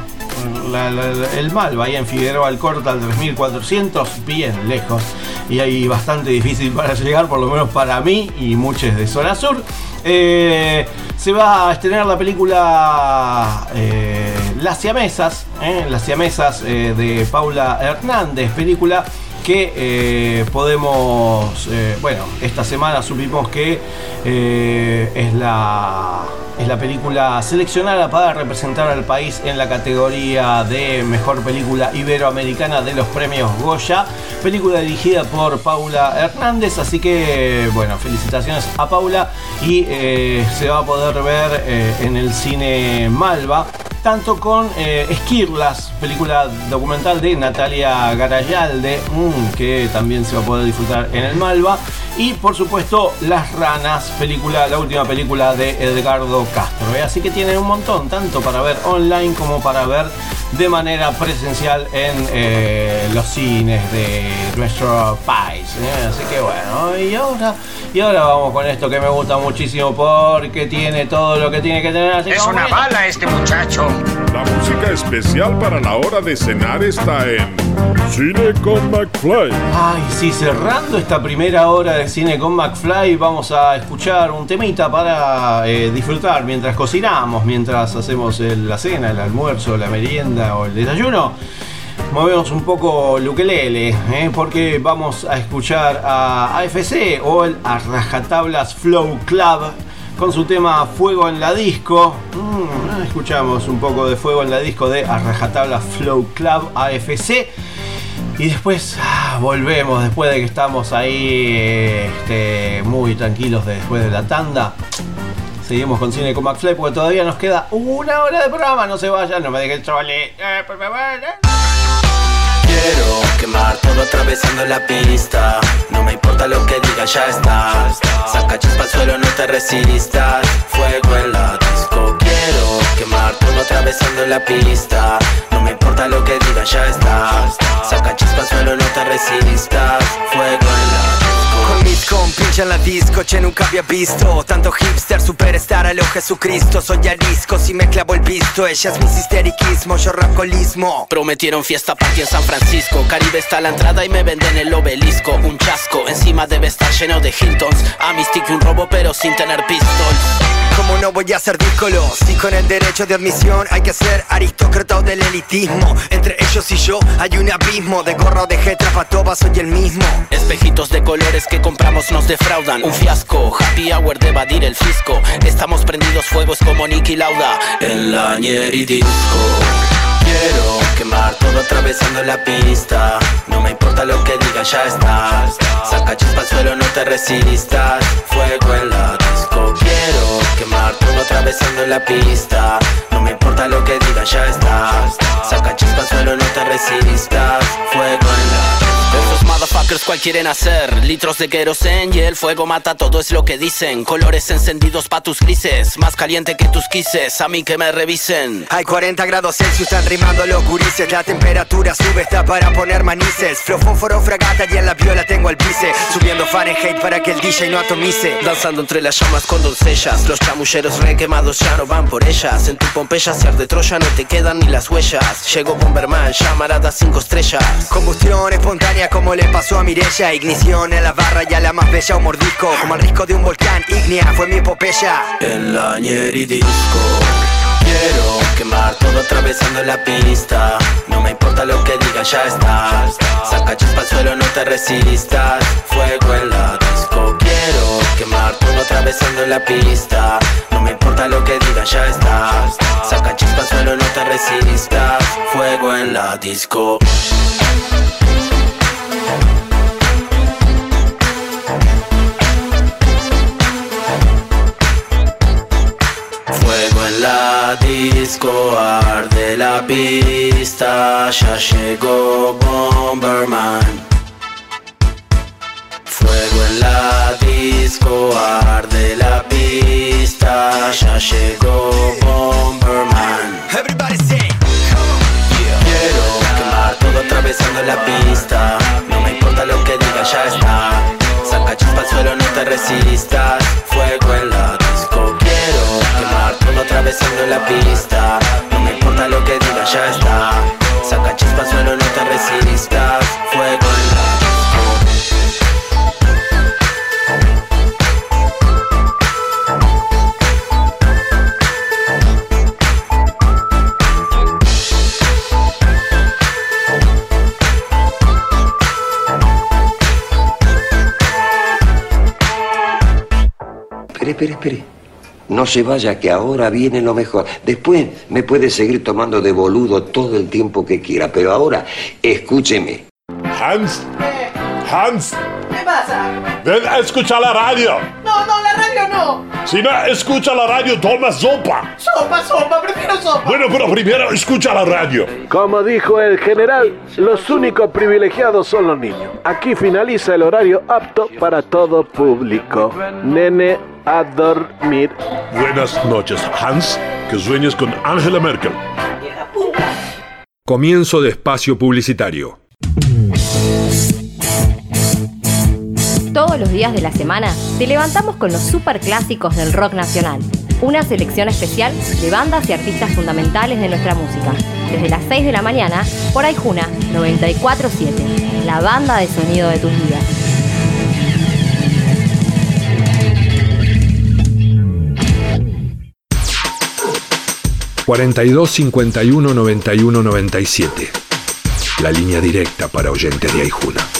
la- la- el Malva ahí en Figueroa Alcorta al 3400, bien lejos y ahí bastante difícil para llegar, por lo menos para mí y muchos de zona sur. Eh, se va a estrenar la película eh, Las Siamesas, eh, Las Siamesas de Paula Hernández, película que eh, podemos, eh, bueno, esta semana supimos que eh, es la es la película seleccionada para representar al país en la categoría de mejor película iberoamericana de los premios Goya. Película dirigida por Paula Hernández, así que bueno, felicitaciones a Paula y se va a poder ver en el cine Malva. Tanto con eh, Esquirlas, película documental de Natalia Garayalde, mm, que también se va a poder disfrutar en el Malva. Y por supuesto, Las Ranas, película, la última película de Edgardo Castro. ¿eh? Así que tienen un montón, tanto para ver online como para ver de manera presencial en eh, los cines de nuestro país. ¿eh? Así que bueno, y ahora, y ahora vamos con esto que me gusta muchísimo porque tiene todo lo que tiene que tener. Así Es una bala este muchacho. La música especial para la hora de cenar está en Cine con McFly. Ay, sí, cerrando esta primera hora de cine con McFly, vamos a escuchar un temita para eh, disfrutar mientras cocinamos, mientras hacemos el- la cena, el almuerzo, la merienda o el desayuno. Movemos un poco el ukelele, ¿eh? porque vamos a escuchar a AFC o el a Rajatablas Flow Club con su tema Fuego en la Disco. Mm, escuchamos un poco de Fuego en la Disco de A Rajatabla Flow Club AFC. Y después ah, volvemos, después de que estamos ahí este, muy tranquilos de- después de la tanda. Seguimos con Cine con McFly porque todavía nos queda una hora de programa. No se vayan, no me dejen chole. Eh, por favor, eh. Quiero quemar todo atravesando la pista. No me importa lo que diga, ya está. Saca chispa al suelo, no te resistas. Fuego en la disco. Quiero quemar todo atravesando la pista. No me importa lo que diga, ya está. Saca chispa al suelo, no te resistas. Fuego en la disco. Con compinches en la disco, che nunca había visto. Tanto hipster, superstar a lo Jesucristo. Soy arisco, si me clavo el visto. Ella es mi histeriquismo, yo racolismo Prometieron fiesta party en San Francisco. Caribe está a la entrada y me venden el obelisco. Un chasco, encima debe estar lleno de Hiltons. A mi stick un robo pero sin tener pistols ¿Cómo no voy a ser díscolo? Si con el derecho de admisión hay que ser aristócrata o del elitismo Entre ellos y yo hay un abismo. De gorro de jetra pa' toba soy el mismo. Espejitos de colores que compramos nos defraudan. Un fiasco, happy hour de evadir el fisco. Estamos prendidos fuegos como Nicky Lauda. En la y disco Quiero quemar todo atravesando la pista. No me importa lo que digan, ya está Saca chispa al suelo, no te resistas. Fuego en la disco Quiero quemar todo atravesando la pista. No me importa lo que digan, ya está Saca chispa al suelo, no te resistas. Fuego en la disco Esos motherfuckers Fuckers cual quieren hacer. Litros de querosen y el fuego mata todo es lo que dicen. Colores encendidos pa' tus grises Más caliente que tus quises A mí que me revisen. Hay 40 grados Celsius, están rimando los gurises. La temperatura sube, está para poner manices Flow, fósforo, fragata y en la viola tengo el pice Subiendo Fahrenheit para que el DJ no atomice. Danzando entre las llamas con doncellas. Los chamulleros requemados ya no van por ellas. En tu Pompeya si de Troya no te quedan ni las huellas. Llegó Bomberman, llamarada cinco estrellas. Combustión espontánea como le pasó a Mirella Ignición en la barra y a la más bella un mordisco. Como el risco de un volcán ígnea fue mi epopeya. En la disco Quiero quemar todo atravesando la pista. No me importa lo que digan, ya está. Saca chispa al suelo, no te resistas. Fuego en la disco Quiero quemar todo atravesando la pista. No me importa lo que digan, ya está. Saca chispa al suelo, no te resistas. Fuego en la disco Fuego en la disco, arde la pista, ya llegó Bomberman. Fuego en la disco, arde la pista, ya llegó Bomberman. Everybody atravesando la pista. No me importa lo que diga, ya está. Saca chispa al suelo, no te resistas. Fuego en la disco Quiero quemar todo atravesando la pista. No me importa lo que diga, ya está. Saca chispa al suelo, no te resistas. Fuego en la Espere, espere, espere. No se vaya, que ahora viene lo mejor. Después me puede seguir tomando de boludo todo el tiempo que quiera, pero ahora escúcheme. Hans, Hans, ¿Qué pasa? ven a escuchar la radio. No, no, la radio no. Si no escucha la radio, toma sopa. Sopa, sopa, prefiero sopa. Bueno, pero primero escucha la radio. Como dijo el general, los únicos privilegiados son los niños. Aquí finaliza el horario apto para todo público. Nene, a dormir. Buenas noches, Hans. Que sueñes con Angela Merkel. Comienzo de espacio publicitario. Todos los días de la semana te levantamos con los superclásicos del rock nacional. Una selección especial de bandas y artistas fundamentales de nuestra música. Desde las 6 de la mañana por Aijuna 947, la banda de sonido de tus vidas. y 42 51 91 97. La línea directa para oyentes de Aijuna.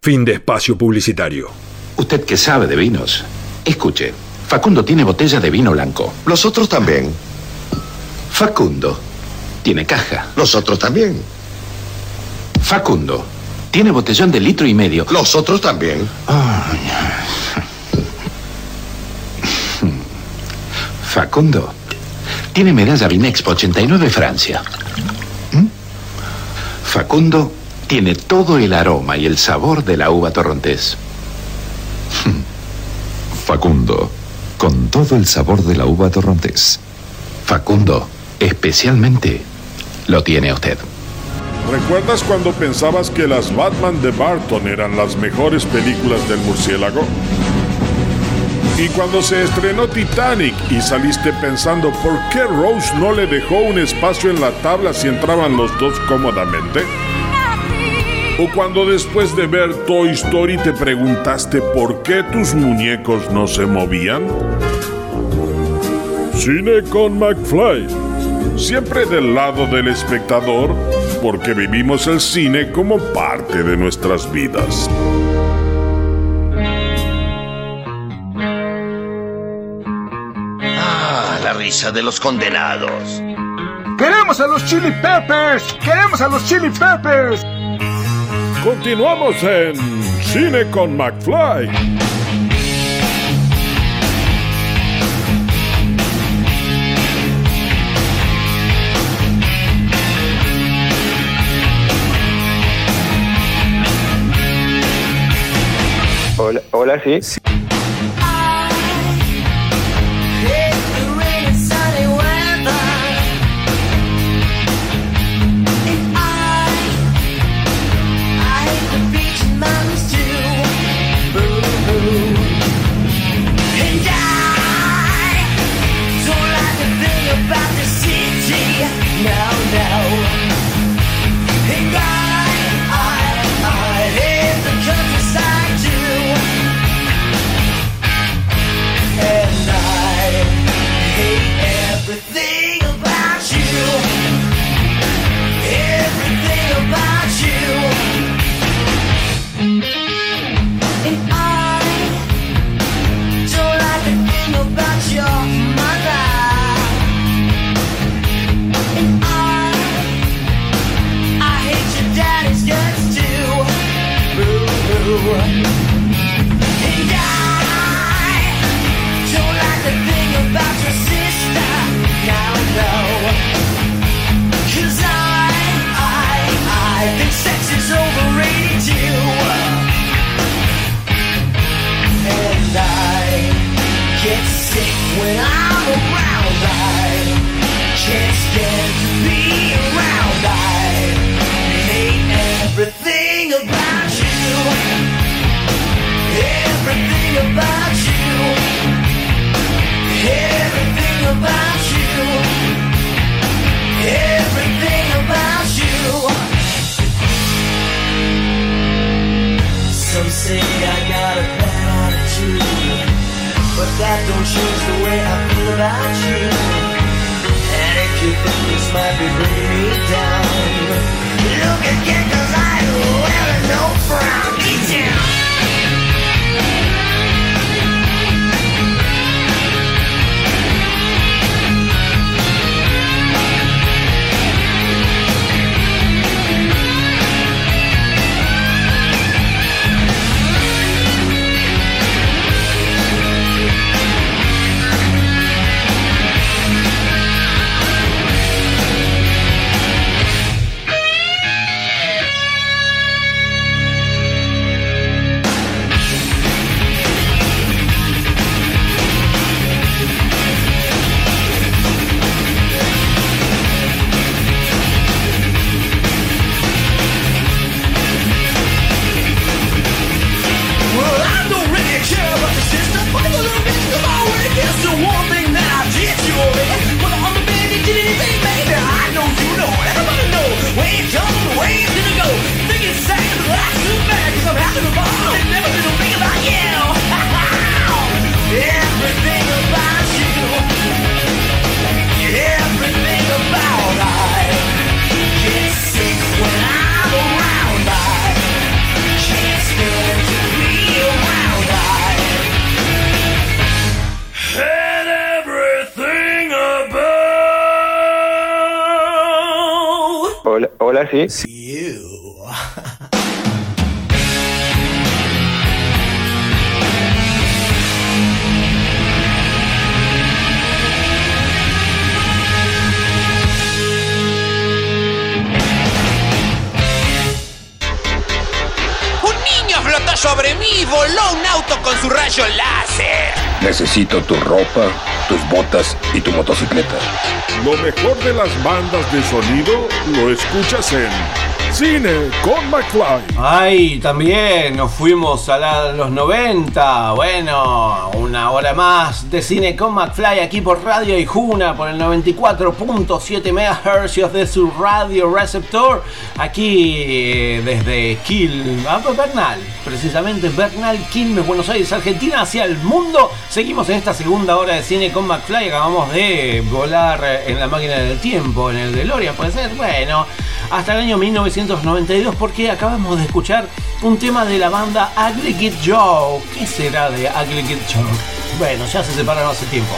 Fin de espacio publicitario. Usted que sabe de vinos, escuche. Facundo tiene botella de vino blanco. Los otros también. Facundo tiene caja. Los otros también. Facundo tiene botellón de litro y medio. Los otros también. Facundo tiene medalla Vinexpo 89 Francia. ¿Mm? Facundo tiene todo el aroma y el sabor de la uva torrontés. Facundo, con todo el sabor de la uva torrontés. Facundo, especialmente, lo tiene usted. ¿Recuerdas cuando pensabas que las Batman de Barton eran las mejores películas del murciélago? Y cuando se estrenó Titanic y saliste pensando por qué Rose no le dejó un espacio en la tabla si entraban los dos cómodamente? O cuando después de ver Toy Story te preguntaste por qué tus muñecos no se movían. Cine con McFly. Siempre del lado del espectador, porque vivimos el cine como parte de nuestras vidas. Ah, la risa de los condenados. ¡Queremos a los Chili Peppers! ¡Queremos a los Chili Peppers! Continuamos en Cine con McFly. Hola, hola, sí. sí. ¿sí? las bandas de sonido lo escuchas en Cine con McFly. Ay, también nos fuimos a la, los 90. Bueno, una hora más de Cine con McFly aquí por Radio Ijuna por el 94.7 MHz de su radio receptor. Aquí eh, desde pues Bernal, precisamente Bernal, Quilmes, Buenos Aires, Argentina, hacia el mundo. Seguimos en esta segunda hora de cine con McFly. Acabamos de volar en la máquina del tiempo, en el DeLorean, puede ser. Bueno, hasta el año 1992 porque acabamos de escuchar un tema de la banda Kid Joe. ¿Qué será de Kid Joe? Bueno, ya se separaron hace tiempo.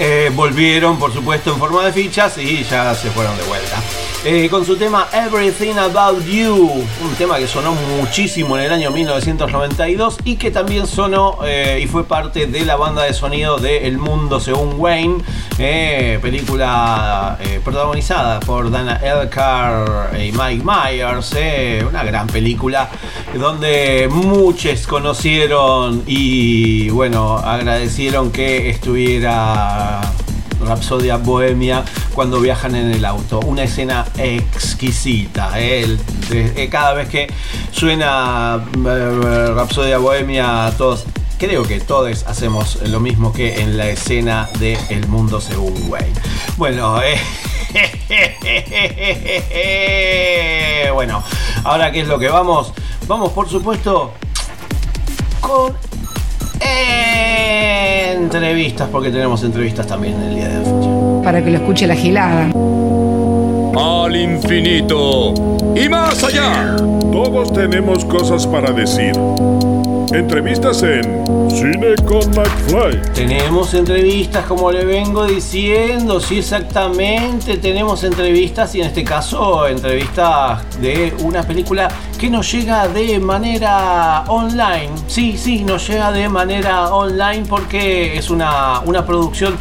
Eh, volvieron, por supuesto, en forma de fichas y ya se fueron de vuelta. Eh, con su tema Everything About You, un tema que sonó muchísimo en el año 1992 y que también sonó eh, y fue parte de la banda de sonido de El Mundo Según Wayne, eh, película protagonizada por Dana Elcar y Mike Myers, una gran película donde muchos conocieron y bueno, agradecieron que estuviera Rapsodia Bohemia cuando viajan en el auto. Una escena exquisita. El- eh, cada vez que suena eh, Rapsodia Bohemia, todos, creo que todos hacemos lo mismo que en la escena de El Mundo Según Wayne. Bueno, eh, bueno, ahora qué es lo que vamos. Vamos, por supuesto, con entrevistas, porque tenemos entrevistas también en el día de hoy. Para que lo escuche la gilada. Al infinito y más allá. Todos tenemos cosas para decir. Entrevistas en Cine con McFly. Tenemos entrevistas, como le vengo diciendo, sí exactamente, tenemos entrevistas y en este caso entrevistas de una película que nos llega de manera online. Sí, sí, nos llega de manera online porque es una, una producción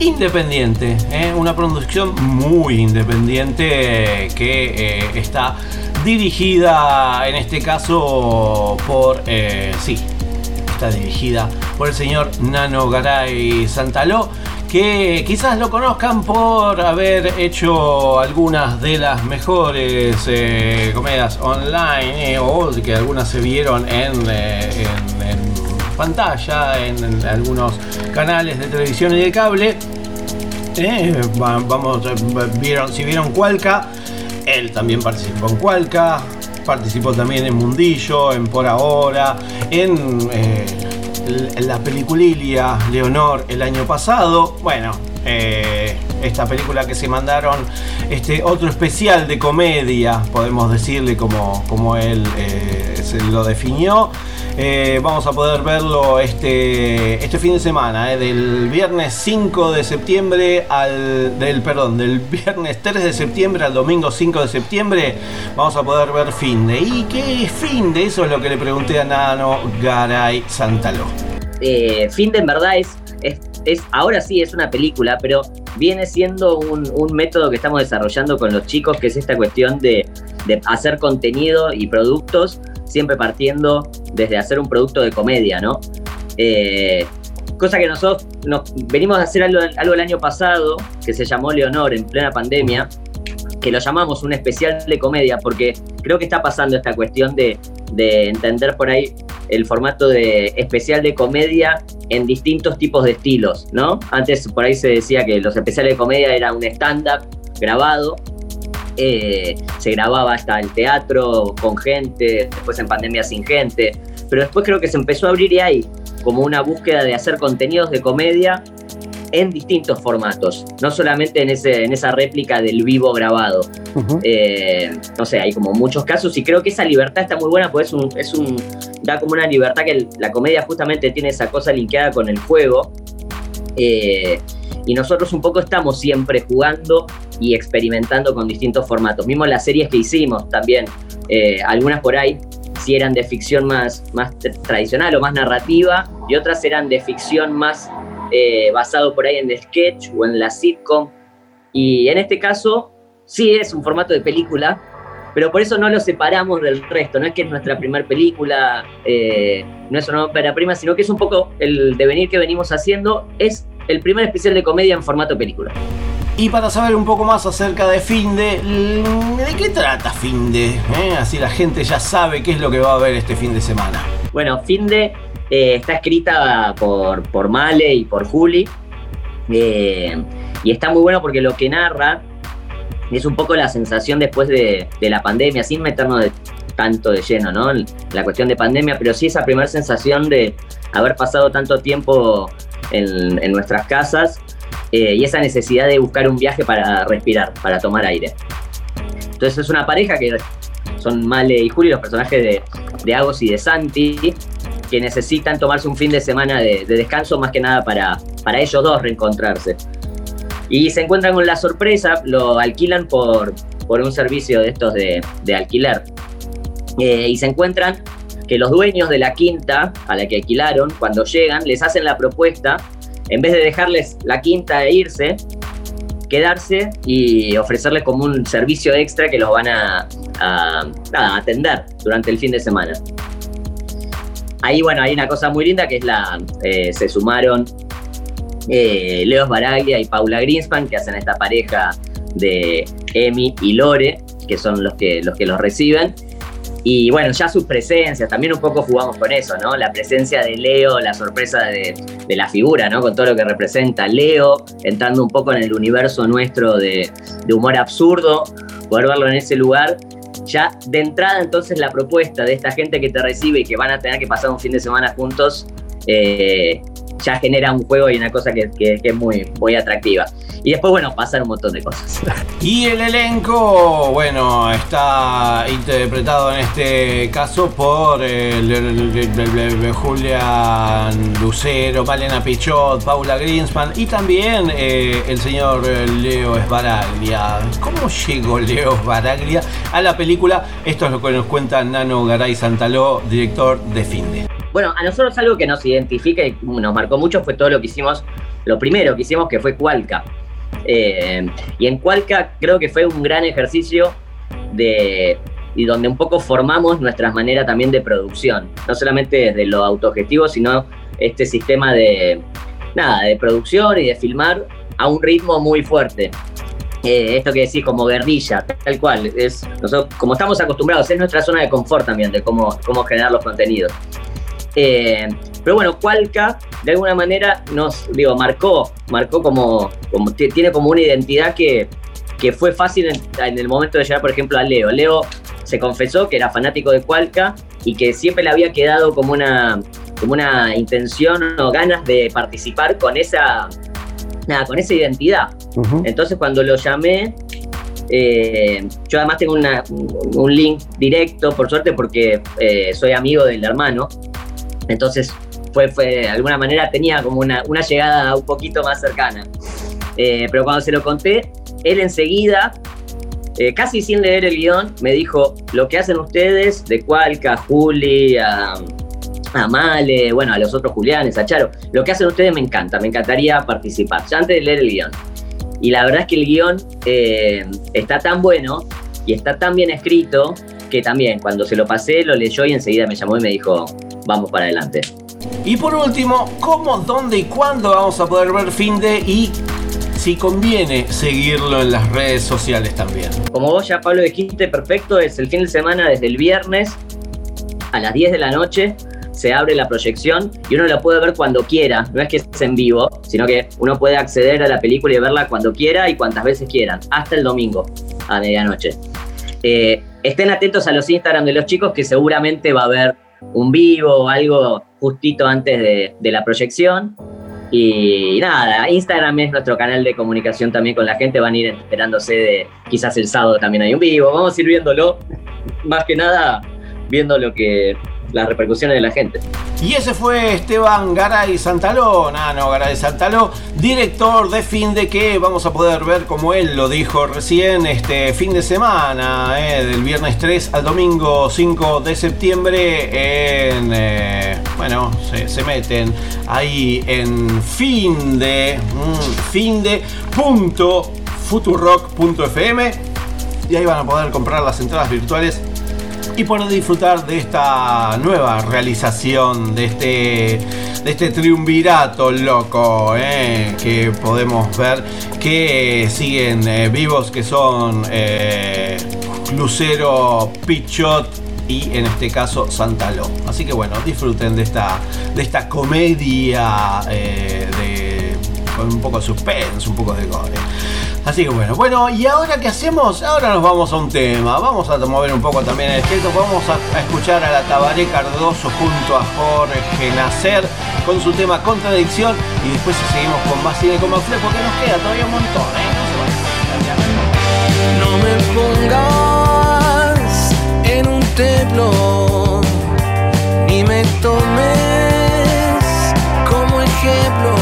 independiente, ¿eh? una producción muy independiente que eh, está dirigida en este caso por, eh, sí, está dirigida por el señor Nano Garay Santaló, que quizás lo conozcan por haber hecho algunas de las mejores eh, comedias online eh, o que algunas se vieron en, eh, en- pantalla, en, algunos canales de televisión y de cable. Va- vamos, vieron, si vieron Cualca, él también participó en Cualca, participó también en Mundillo, en Por Ahora, en eh, la peliculilia Leonor el año pasado. Bueno, eh, esta película que se mandaron, este otro especial de comedia, podemos decirle como, como él eh, se lo definió. Eh, vamos a poder verlo este, este fin de semana, eh, del viernes 5 de septiembre al. del perdón, del viernes 3 de septiembre al domingo 5 de septiembre. Vamos a poder ver Finde. ¿Y qué es Finde? Eso es lo que le pregunté a Nano Garay Santaló. eh, Finde en verdad es, es, es- ahora sí es una película, pero viene siendo un, un método que estamos desarrollando con los chicos, que es esta cuestión de, de hacer contenido y productos, siempre partiendo desde hacer un producto de comedia, ¿no? Eh, cosa que nosotros nos, venimos a hacer algo, el año pasado, que se llamó Leonor en plena pandemia, que lo llamamos un especial de comedia, porque creo que está pasando esta cuestión de, de entender por ahí el formato de especial de comedia en distintos tipos de estilos, ¿no? Antes por ahí se decía que los especiales de comedia era un stand-up grabado, eh, se grababa hasta el teatro con gente, después en pandemia sin gente, pero después creo que se empezó a abrir y hay como una búsqueda de hacer contenidos de comedia en distintos formatos, no solamente en, ese, en esa réplica del vivo grabado. Eh, no sé, hay como muchos casos y creo que esa libertad está muy buena porque es un, es un da como una libertad que el- la comedia justamente tiene esa cosa linkeada con el juego. Eh, y nosotros un poco estamos siempre jugando y experimentando con distintos formatos. Mismo las series que hicimos también, eh, algunas por ahí sí eran de ficción más, más tr- tradicional o más narrativa y otras eran de ficción más eh, basado por ahí en el sketch o en la sitcom. Y en este caso sí es un formato de película, pero por eso no lo separamos del resto. No es que es nuestra primera película, eh, no es una ópera prima, sino que es un poco el devenir que venimos haciendo. Es el primer especial de comedia en formato película. Y para saber un poco más acerca de Finde, ¿de qué trata Finde? ¿Eh? Así la gente ya sabe qué es lo que va a ver este fin de semana. Bueno, Finde eh, está escrita por, por Male y por Juli. eh, y está muy bueno porque lo que narra es un poco la sensación después de, de la pandemia, sin meternos de- tanto de lleno, ¿no? La cuestión de pandemia, pero sí esa primera sensación de haber pasado tanto tiempo en, en nuestras casas eh, y esa necesidad de buscar un viaje para respirar, para tomar aire. Entonces es una pareja que son Male y Juli, los personajes de, de Agos y de Santi, que necesitan tomarse un fin de semana de, de descanso más que nada para, para ellos dos reencontrarse. Y se encuentran con la sorpresa, lo alquilan por, por un servicio de estos de, de alquiler. Eh, y se encuentran que los dueños de la quinta a la que alquilaron, cuando llegan, les hacen la propuesta, en vez de dejarles la quinta e irse, quedarse y ofrecerles como un servicio extra que los van a, atender durante el fin de semana. Ahí, bueno, hay una cosa muy linda que es la. eh, se sumaron eh, Leo Baraglia y Paula Greenspan, que hacen esta pareja de Emi y Lore, que son los que los, que los reciben. Y bueno, ya sus presencias, también un poco jugamos con eso, ¿no? La presencia de Leo, la sorpresa de, la figura, ¿no? Con todo lo que representa Leo, entrando un poco en el universo nuestro de, de humor absurdo, poder verlo en ese lugar. Ya de entrada entonces la propuesta de esta gente que te recibe y que van a tener que pasar un fin de semana juntos, eh, ya genera un juego y una cosa que, que- es muy, muy atractiva. Y después, bueno, pasan un montón de cosas. Y el elenco, bueno, está interpretado en este caso por el- el- el- Julián Lucero, Malena Pichot, Paula Greenspan y también eh, el señor eh, Leo Esbaraglia. ¿Cómo llegó Leo Esbaraglia a la película? Esto es lo que nos cuenta Nano Garay Santaló, director de Finde. Bueno, a nosotros algo que nos identifica y nos marcó mucho fue todo lo que hicimos, lo primero que hicimos que fue Cualca. Eh, y en Cualca creo que fue un gran ejercicio de y donde un poco formamos nuestras maneras también de producción, no solamente desde lo autogestivo, sino este sistema de nada, de producción y de filmar a un ritmo muy fuerte. Eh, esto que decís como guerrilla, tal cual, es nosotros como estamos acostumbrados, es nuestra zona de confort también de cómo, cómo generar los contenidos. Eh, pero bueno, Cualca de alguna manera nos, digo, marcó, marcó como, tiene como una identidad que, que fue fácil en, en el momento de llegar, por ejemplo, a Leo. Leo se confesó que era fanático de Cualca y que siempre le había quedado como una, como una intención o ganas de participar con esa, nada, con esa identidad. Entonces cuando lo llamé, eh, yo además tengo una- un link directo, por suerte, porque eh, soy amigo del hermano. Entonces fue, fue de alguna manera tenía como una, una llegada un poquito más cercana. Eh, pero cuando se lo conté, él enseguida, eh, casi sin leer el guion, me dijo, lo que hacen ustedes, de Cualca, Juli, a, a Male, bueno, a los otros Julianes, a Charo, lo que hacen ustedes me encanta, me encantaría participar, ya antes de leer el guion. Y la verdad es que el guion eh, está tan bueno y está tan bien escrito que también cuando se lo pasé lo leyó y enseguida me llamó y me dijo, vamos para adelante. Y por último, ¿cómo, dónde y cuándo vamos a poder ver Finde y si conviene seguirlo en las redes sociales también? Como vos ya Pablo dijiste, perfecto, es el fin de semana desde el viernes a las 10 de la noche. Se abre la proyección y uno la puede ver cuando quiera. No es que es en vivo, sino que uno puede acceder a la película y verla cuando quiera y cuantas veces quieran, hasta el domingo a medianoche. Eh, estén atentos a los Instagram de los chicos que seguramente va a haber un vivo o algo justito antes de, de la proyección. Y nada, Instagram es nuestro canal de comunicación también con la gente. Van a ir enterándose de quizás el sábado también hay un vivo. Vamos a ir viéndolo. Más que nada, viendo lo que las repercusiones de la gente. Y ese fue Esteban Garay Santaló, Nano Garay Santaló, director de Finde que vamos a poder ver como él lo dijo recién este fin de semana, eh, del viernes 3 al domingo 5 de septiembre en, eh, bueno, se, meten ahí en Finde, mm, finde.futurock.fm y ahí van a poder comprar las entradas virtuales y poder disfrutar de esta nueva realización, de este, de este triunvirato loco eh, que podemos ver que siguen eh, vivos, que son eh, Lucero, Pichot y en este caso Santaló. Así que bueno, disfruten de esta, de esta comedia de, con un poco de suspense, un poco de gore. Así que bueno, bueno, ¿y ahora qué hacemos? Ahora nos vamos a un tema, vamos a mover un poco también el esqueleto, vamos a, escuchar a la Tabaré Cardoso junto a Jorge Nacer con su tema Contradicción y después seguimos con más cine con Maxwell porque nos queda todavía un montón, ¿eh? No me pongas en un templo, ni me tomes como ejemplo.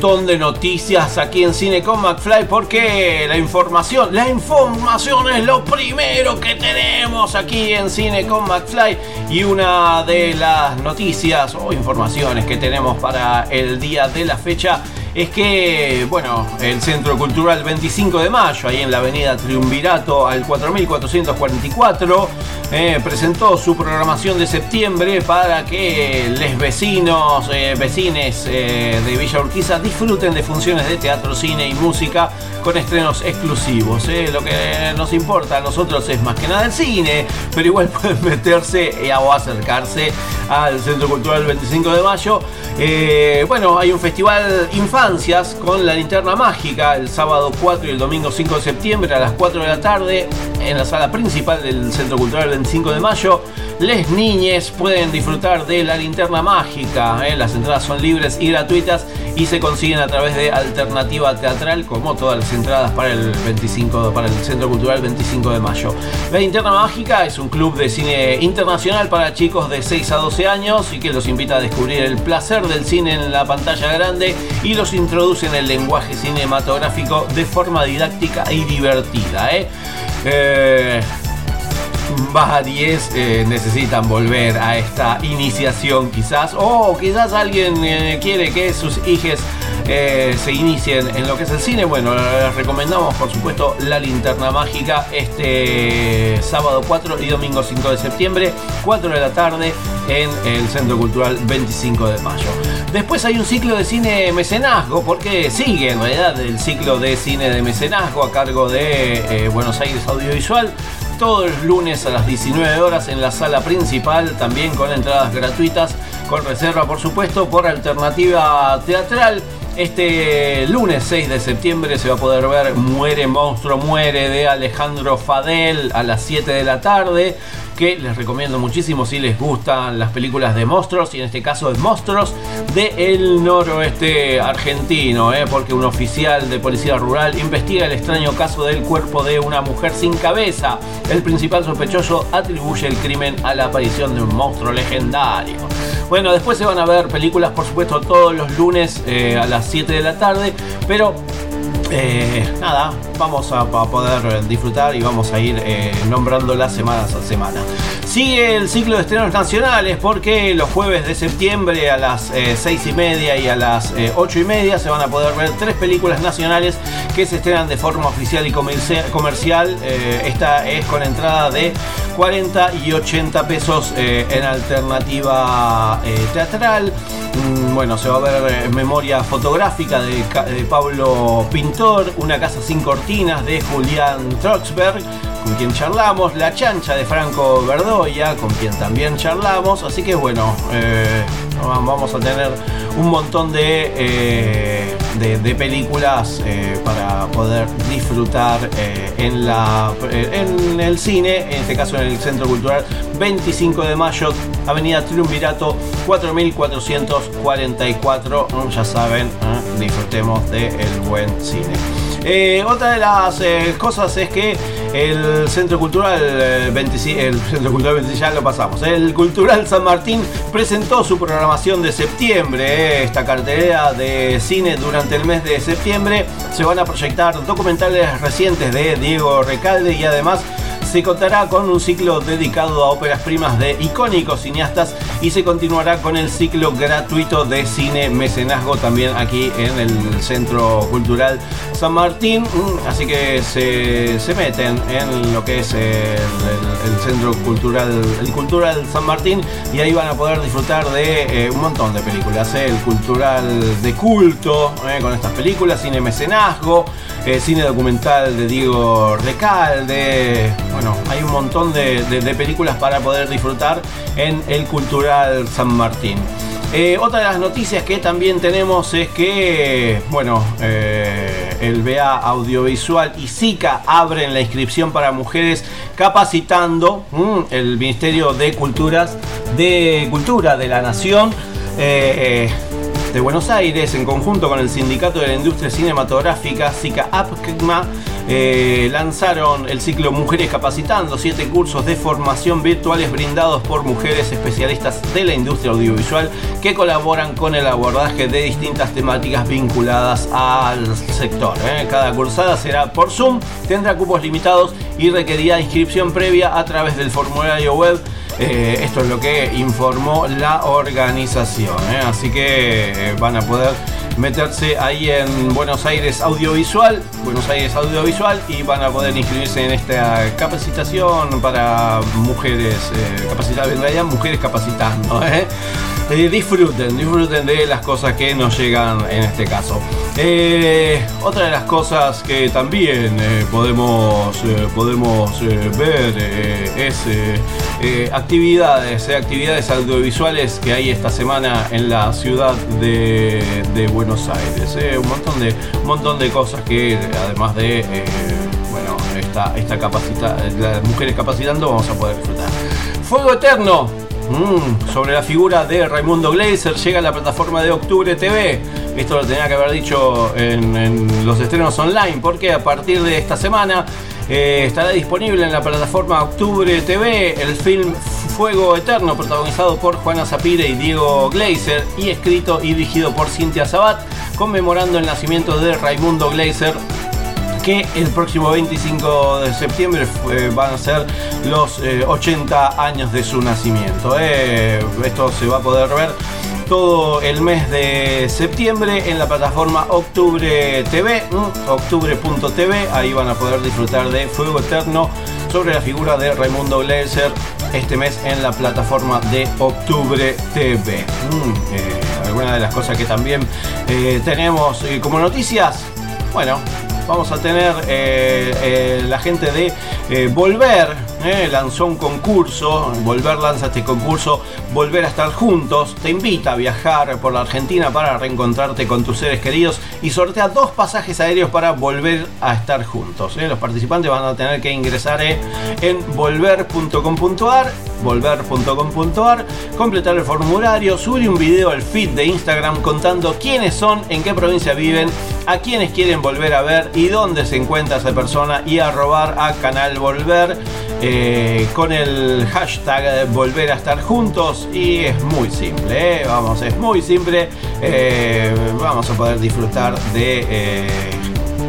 Montón de noticias aquí en Cine con McFly porque la información, la información es lo primero que tenemos aquí en Cine con McFly y una de las noticias o informaciones que tenemos para el día de la fecha es que, bueno, el Centro Cultural 25 de Mayo, ahí en la avenida Triunvirato al 4444, eh, presentó su programación de septiembre para que los vecinos, eh, vecines eh, de Villa Urquiza disfruten de funciones de teatro, cine y música con estrenos exclusivos. Lo que nos importa a nosotros es más que nada el cine, pero igual pueden meterse o acercarse al Centro Cultural 25 de Mayo. Bueno, hay un festival Con la linterna mágica el sábado 4 y el domingo 5 de septiembre a las 4 de la tarde en la sala principal del Centro Cultural 25 de Mayo. Les niñes pueden disfrutar de la linterna mágica. eh. Las entradas son libres y gratuitas y se consiguen a través de Alternativa Teatral, como todas las entradas para el 25 para el Centro Cultural 25 de Mayo. La linterna mágica es un club de cine internacional para chicos de 6 a 12 años y que los invita a descubrir el placer del cine en la pantalla grande y los introduce en el lenguaje cinematográfico de forma didáctica y divertida. ¿eh? Eh, varios eh, necesitan volver a esta iniciación quizás. O quizás alguien eh, quiere que sus hijos eh, se inicien en lo que es el cine. Bueno les recomendamos por supuesto la linterna mágica este sábado 4 y domingo 5 de septiembre 4 de la tarde en el Centro Cultural 25 de Mayo. Después hay un ciclo de cine mecenazgo porque sigue en realidad el ciclo de cine de mecenazgo a cargo de eh, Buenos Aires Audiovisual todos los lunes a las 19 horas en la sala principal, también con entradas gratuitas, con reserva por supuesto, por alternativa teatral. Este lunes 6 de septiembre se va a poder ver Muere Monstruo Muere de Alejandro Fadel a las 7 de la tarde, que les recomiendo muchísimo si les gustan las películas de monstruos, y en este caso de monstruos del noroeste argentino, ¿eh? porque un oficial de policía rural investiga el extraño caso del cuerpo de una mujer sin cabeza. El principal sospechoso atribuye el crimen a la aparición de un monstruo legendario. Bueno, después se van a ver películas, por supuesto, todos los lunes eh, a las 7 de la tarde, pero eh, nada, vamos a, poder disfrutar y vamos a ir eh, nombrándolas semanas a semana. Sigue el ciclo de estrenos nacionales porque los jueves de septiembre a las 6 y media y a las 8 y media se van a poder ver tres películas nacionales que se estrenan de forma oficial y comercia- comercial. Eh, esta es con entrada de 40 y 80 pesos eh, en alternativa eh, teatral. Mm, Bueno, se va a ver eh, memoria fotográfica de, de Pablo Pintor, Una casa sin cortinas de Julián Troxberg, con quien charlamos, La chancha de Franco Verdoya, con quien también charlamos. Así que bueno, eh, vamos a tener un montón de, eh, de, de películas eh, para poder disfrutar en, la, en el cine, en este caso en el Centro Cultural 25 de Mayo, Avenida Triunvirato 4444. Mm, Ya saben, disfrutemos del buen cine. Eh, otra de las eh, cosas es que el Centro Cultural eh, 25, el Centro Cultural 25, ya lo pasamos. El Cultural San Martín presentó su programación de septiembre. esta cartelera de cine durante el mes de septiembre se van a proyectar documentales recientes de Diego Recalde y además se contará con un ciclo dedicado a óperas primas de icónicos cineastas y se continuará con el ciclo gratuito de cine mecenazgo también aquí en el Centro Cultural San Martín. Mm, Así que se, se meten en lo que es el, Centro Cultural, el Cultural San Martín y ahí van a poder disfrutar de eh, un montón de películas. eh, El Cultural de culto eh, con estas películas, cine mecenazgo, cine documental de Diego Recalde. Bueno, hay un montón de, películas para poder disfrutar en el Cultural San Martín. Eh, otra de las noticias que también tenemos es que, bueno, eh, el BA Audiovisual y SICA abren la inscripción para mujeres capacitando mm, el Ministerio de Culturas de Cultura de la Nación. eh, de Buenos Aires, en conjunto con el Sindicato de la Industria Cinematográfica, SICA APCMA, eh, lanzaron el ciclo Mujeres Capacitando, siete cursos de formación virtuales brindados por mujeres especialistas de la industria audiovisual que colaboran con el abordaje de distintas temáticas vinculadas al sector. ¿eh? Cada cursada será por Zoom, tendrá cupos limitados y requerirá inscripción previa a través del formulario web eh, esto es lo que informó la organización. ¿eh? Así que eh, van a poder meterse ahí en Buenos Aires Audiovisual, Buenos Aires Audiovisual y van a poder inscribirse en esta capacitación para mujeres eh, capacitadas, en mujeres capacitando. Eh, disfruten, disfruten de las cosas que nos llegan en este caso. Eh, otra de las cosas que también eh, podemos, eh, podemos ver es actividades, actividades audiovisuales que hay esta semana en la ciudad de, Buenos Aires. un, montón de, montón de cosas que además de bueno, esta, esta capacita, las mujeres capacitando vamos a poder disfrutar. Fuego Eterno, Mm, sobre la figura de Raimundo Gleiser llega a la plataforma de Octubre TV. Esto lo tenía que haber dicho en, los estrenos online, porque a partir de esta semana eh, estará disponible en la plataforma Octubre TV el film Fuego Eterno, protagonizado por Juana Zapire y Diego Gleiser, y escrito y dirigido por Cintia Sabat, conmemorando el nacimiento de Raimundo Gleiser que el próximo 25 de septiembre eh, van a ser los eh, 80 años de su nacimiento. eh. Esto se va a poder ver todo el mes de septiembre en la plataforma Octubre TV, octubre.tv, ahí van a poder disfrutar de Fuego Eterno sobre la figura de Raimundo Gleiser este mes en la plataforma de Octubre TV. Mm, eh, algunas de las cosas que también eh, tenemos eh, como noticias, bueno, vamos a tener eh, eh, la gente de eh, Volver, eh, lanzó un concurso, Volver lanza este concurso, Volver a estar juntos, te invita a viajar por la Argentina para reencontrarte con tus seres queridos y sortea dos pasajes aéreos para volver a estar juntos. eh. Los participantes van a tener que ingresar en volver.com.ar volver.com.ar, completar el formulario, subir un video al feed de Instagram contando quiénes son, en qué provincia viven, a quiénes quieren volver a ver y dónde se encuentra esa persona y arrobar a Canal Volver eh, con el hashtag Volver a estar juntos y es muy simple, eh, vamos, es muy simple, eh, vamos a poder disfrutar de...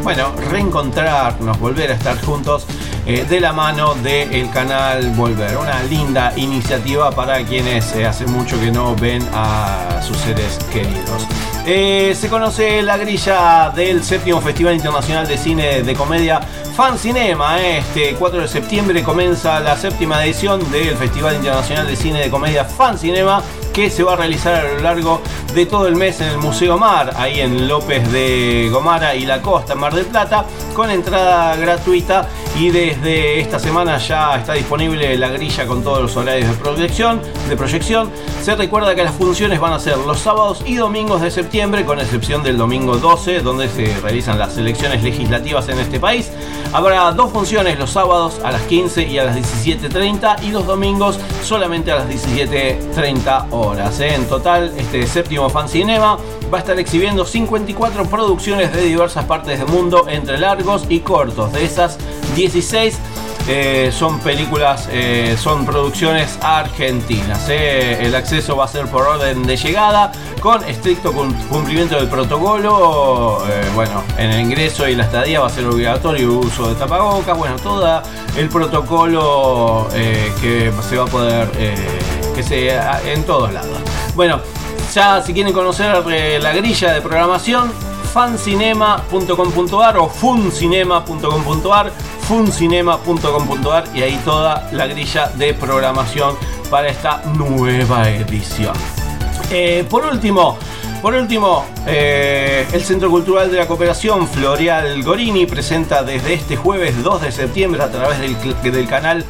bueno, reencontrarnos, volver a estar juntos de la mano del canal Volver. Una linda iniciativa para quienes hace mucho que no ven a sus seres queridos. Se conoce la grilla del séptimo Festival Internacional de Cine de Comedia Fan Cinema. Este 4 de septiembre comienza la séptima edición del Festival Internacional de Cine de Comedia Fan Cinema que se va a realizar a lo largo de todo el mes en el Museo Mar, ahí en López de Gomara y La Costa, Mar del Plata, con entrada gratuita y desde esta semana ya está disponible la grilla con todos los horarios de proyección. De proyección. Se recuerda que las funciones van a ser los sábados y domingos de septiembre, con excepción del domingo 12, donde se realizan las elecciones legislativas en este país. Habrá dos funciones los sábados a las 15 y a las 17.30 y los domingos solamente a las 17.30 horas. ¿eh? En total, este séptimo Fan Cinema va a estar exhibiendo 54 producciones de diversas partes del mundo entre largos y cortos. De esas 16 eh, son películas, eh, son producciones argentinas. eh. El acceso va a ser por orden de llegada, con estricto cum- cumplimiento del protocolo. bueno, en el ingreso y la estadía va a ser obligatorio uso de tapabocas. Bueno, todo el protocolo que se va a poder, que se en todos lados. Bueno, ya si quieren conocer eh, la grilla de programación, fancinema.com.ar o funcinema.com.ar, funcinema.com.ar y ahí toda la grilla de programación para esta nueva edición. Eh, por último, por último, eh, el Centro Cultural de la Cooperación Floreal Gorini presenta desde este jueves 2 de septiembre a través del, canal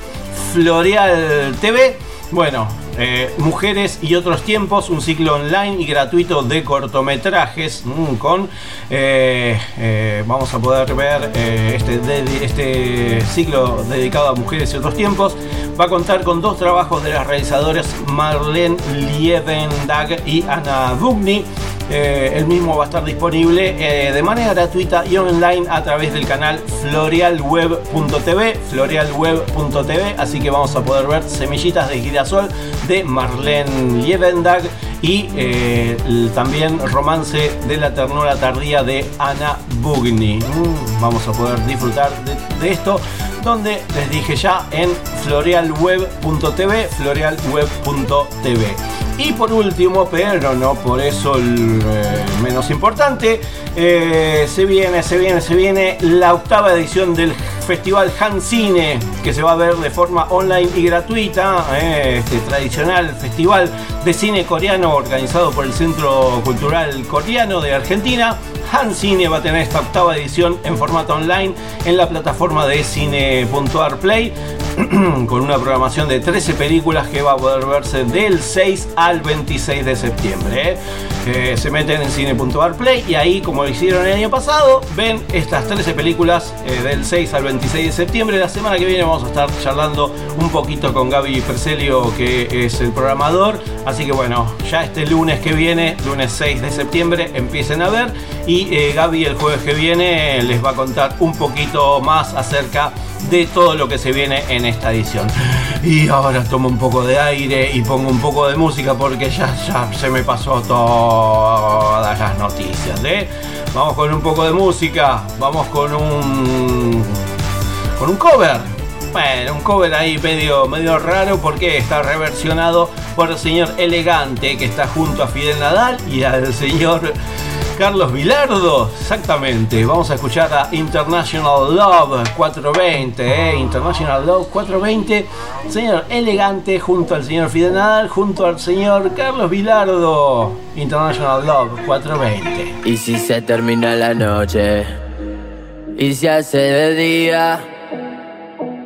Floreal TV. Bueno, eh, Mujeres y otros tiempos, un ciclo online y gratuito de cortometrajes mm, con eh, eh, vamos a poder ver este, este ciclo dedicado a mujeres y otros tiempos. Va a contar con dos trabajos de las realizadoras Marlene Liebendag y Ana Bugni. Eh, el mismo va a estar disponible de manera gratuita y online a través del canal florialweb.tv, florialweb.tv, así que vamos a poder ver Semillitas de girasol de Marlene Liebendag y eh, también Romance de la ternura tardía de Ana Bugni. Mm, vamos a poder disfrutar de, de esto donde les dije ya en florialweb.tv, florialweb.tv. Y por último, pero no por eso el eh, menos importante, eh, se viene, se viene, se viene la octava edición del Festival Han Cine, que se va a ver de forma online y gratuita. eh, este tradicional festival de cine coreano organizado por el Centro Cultural Coreano de Argentina. Han Cine va a tener esta octava edición en formato online en la plataforma de cine.ar Play con una programación de 13 películas que va a poder verse del 6 al 26 de septiembre. ¿eh? Eh, se meten en cine.ar Play y ahí, como hicieron el año pasado, ven estas 13 películas eh, del 6 al 26 de septiembre. La semana que viene vamos a estar charlando un poquito con Gaby Percelio, que es el programador. Así que bueno, ya este lunes que viene, lunes 6 de septiembre, empiecen a ver. Y eh, Gaby el jueves que viene les va a contar un poquito más acerca de todo lo que se viene en esta edición. Y ahora tomo un poco de aire y pongo un poco de música porque ya, ya se me pasó todas las noticias. ¿eh? Vamos con un poco de música, vamos con un con un cover. Bueno, un cover ahí medio, medio raro porque está reversionado por el señor Elegante que está junto a Fidel Nadal y al señor Carlos Vilardo, exactamente. Vamos a escuchar a International Love 420, ¿eh? International Love 420. Señor Elegante junto al señor Fidel Nadal, junto al señor Carlos Vilardo. International Love 420. Y si se termina la noche y se hace de día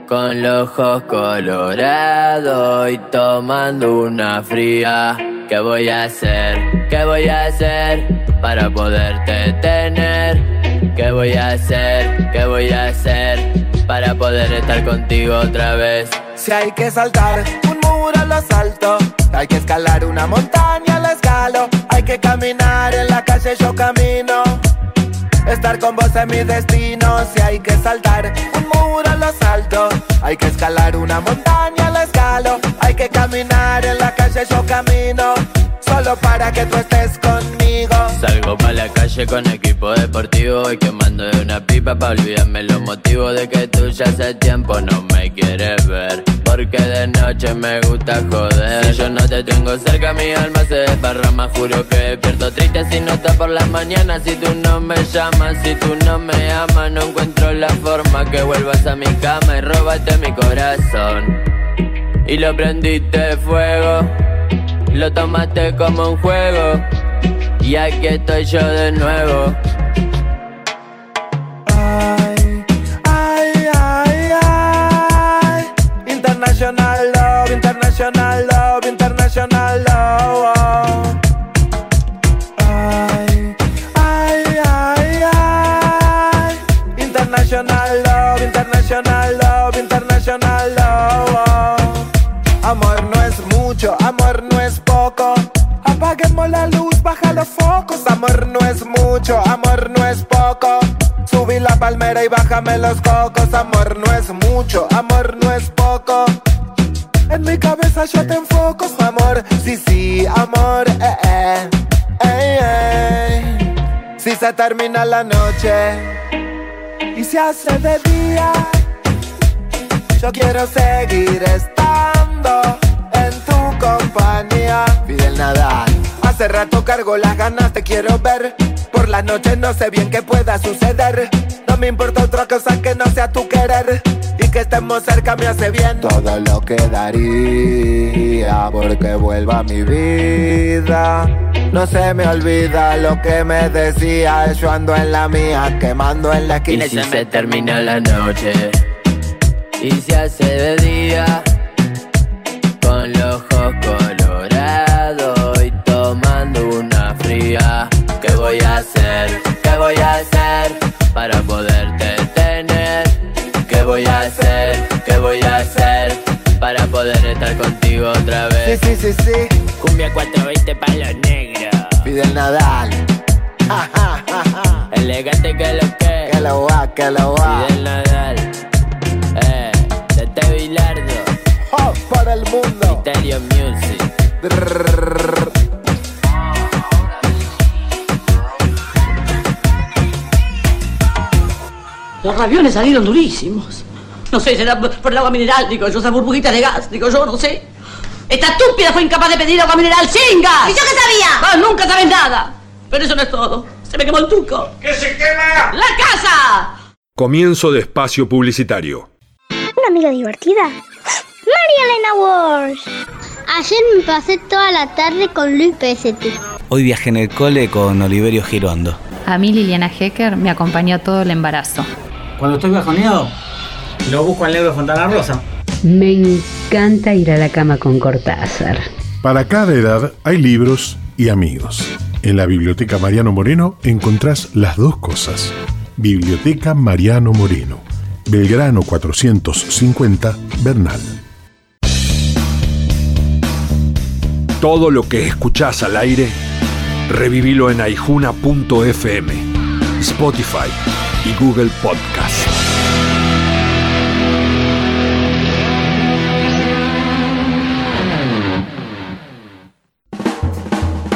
con los ojos colorados y tomando una fría, ¿qué voy a hacer? ¿Qué voy a hacer para poderte tener? ¿Qué voy a hacer? ¿Qué voy a hacer para poder estar contigo otra vez? Si hay que saltar un muro lo salto, hay que escalar una montaña la escalo, hay que caminar en la calle yo camino. Estar con vos es mi destino, si hay que saltar un muro lo salto, hay que escalar una montaña la escalo, hay que caminar en la calle yo camino, solo para que tú estés conmigo. Salgo pa' la calle con equipo deportivo y quemando de una pipa pa' olvidarme los motivos de que tú ya hace tiempo no me quieres ver. Porque de noche me gusta joder. Si yo no te tengo cerca, mi alma se desparrama. Juro que despierto triste si no estás por las mañanas. Si tú no me llamas, si tú no me amas, no encuentro la forma que vuelvas a mi cama y robaste mi corazón. Y lo prendiste fuego, lo tomaste como un juego. Y aquí estoy yo de nuevo. Ay, ay, ay. International love, international love, focos. Amor no es mucho, amor no es poco. Subí la palmera y bájame los cocos. Amor no es mucho, amor no es poco. En mi cabeza yo te enfoco, amor. Sí, sí, amor, eh, eh. Ey, ey. Si se termina la noche y se hace de día, yo quiero seguir estando en tu compañía. Fidel Nadal. Hace rato cargo las ganas, te quiero ver. Por las noches no sé bien qué pueda suceder. No me importa otra cosa que no sea tu querer. Y que estemos cerca me hace bien. Todo lo que daría porque vuelva a mi vida. No se me olvida lo que me decía. Yo ando en la mía, quemando en la Y esquina. si se termina la noche y se hace de día otra vez? Sí, sí, sí, sí. Cumbia 420 para los negros. Fidel Nadal. Ja, ja, ja, ja. Elegante que lo que. Que lo va, que lo va. Fidel Nadal. Eh, Tete Bilardo. Oh, para el mundo. Stereo Music. Los ravioles salieron durísimos. No sé, será por por el agua mineral, digo yo, esas burbujitas de gas, digo yo, no sé. Esta estúpida fue incapaz de pedir agua mineral chinga. ¿Y yo qué sabía? Ah, nunca sabes nada. Pero eso no es todo. Se me quemó el tuco. ¡Que se quema! ¡La casa! Comienzo de espacio publicitario. Una amiga divertida. María Elena Walsh. Ayer me pasé toda la tarde con Luis Pesetti. Hoy viajé en el cole con Oliverio Girondo. A mí Liliana Hecker me acompañó todo el embarazo. Cuando estoy bajoneado, lo busco al negro Fontana Rosa. Me encanta ir a la cama con Cortázar. Para cada edad hay libros y amigos. En la Biblioteca Mariano Moreno encontrás las dos cosas. Biblioteca Mariano Moreno, Belgrano 450, Bernal. Todo lo que escuchás al aire, revivilo en aijuna.fm, Spotify y Google Podcast.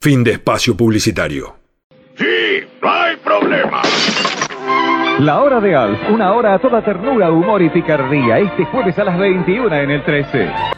Fin de espacio publicitario. ¡Sí! ¡No hay problema! La hora de Alf, una hora a toda ternura, humor y picardía. Este jueves a las 21 en el 13.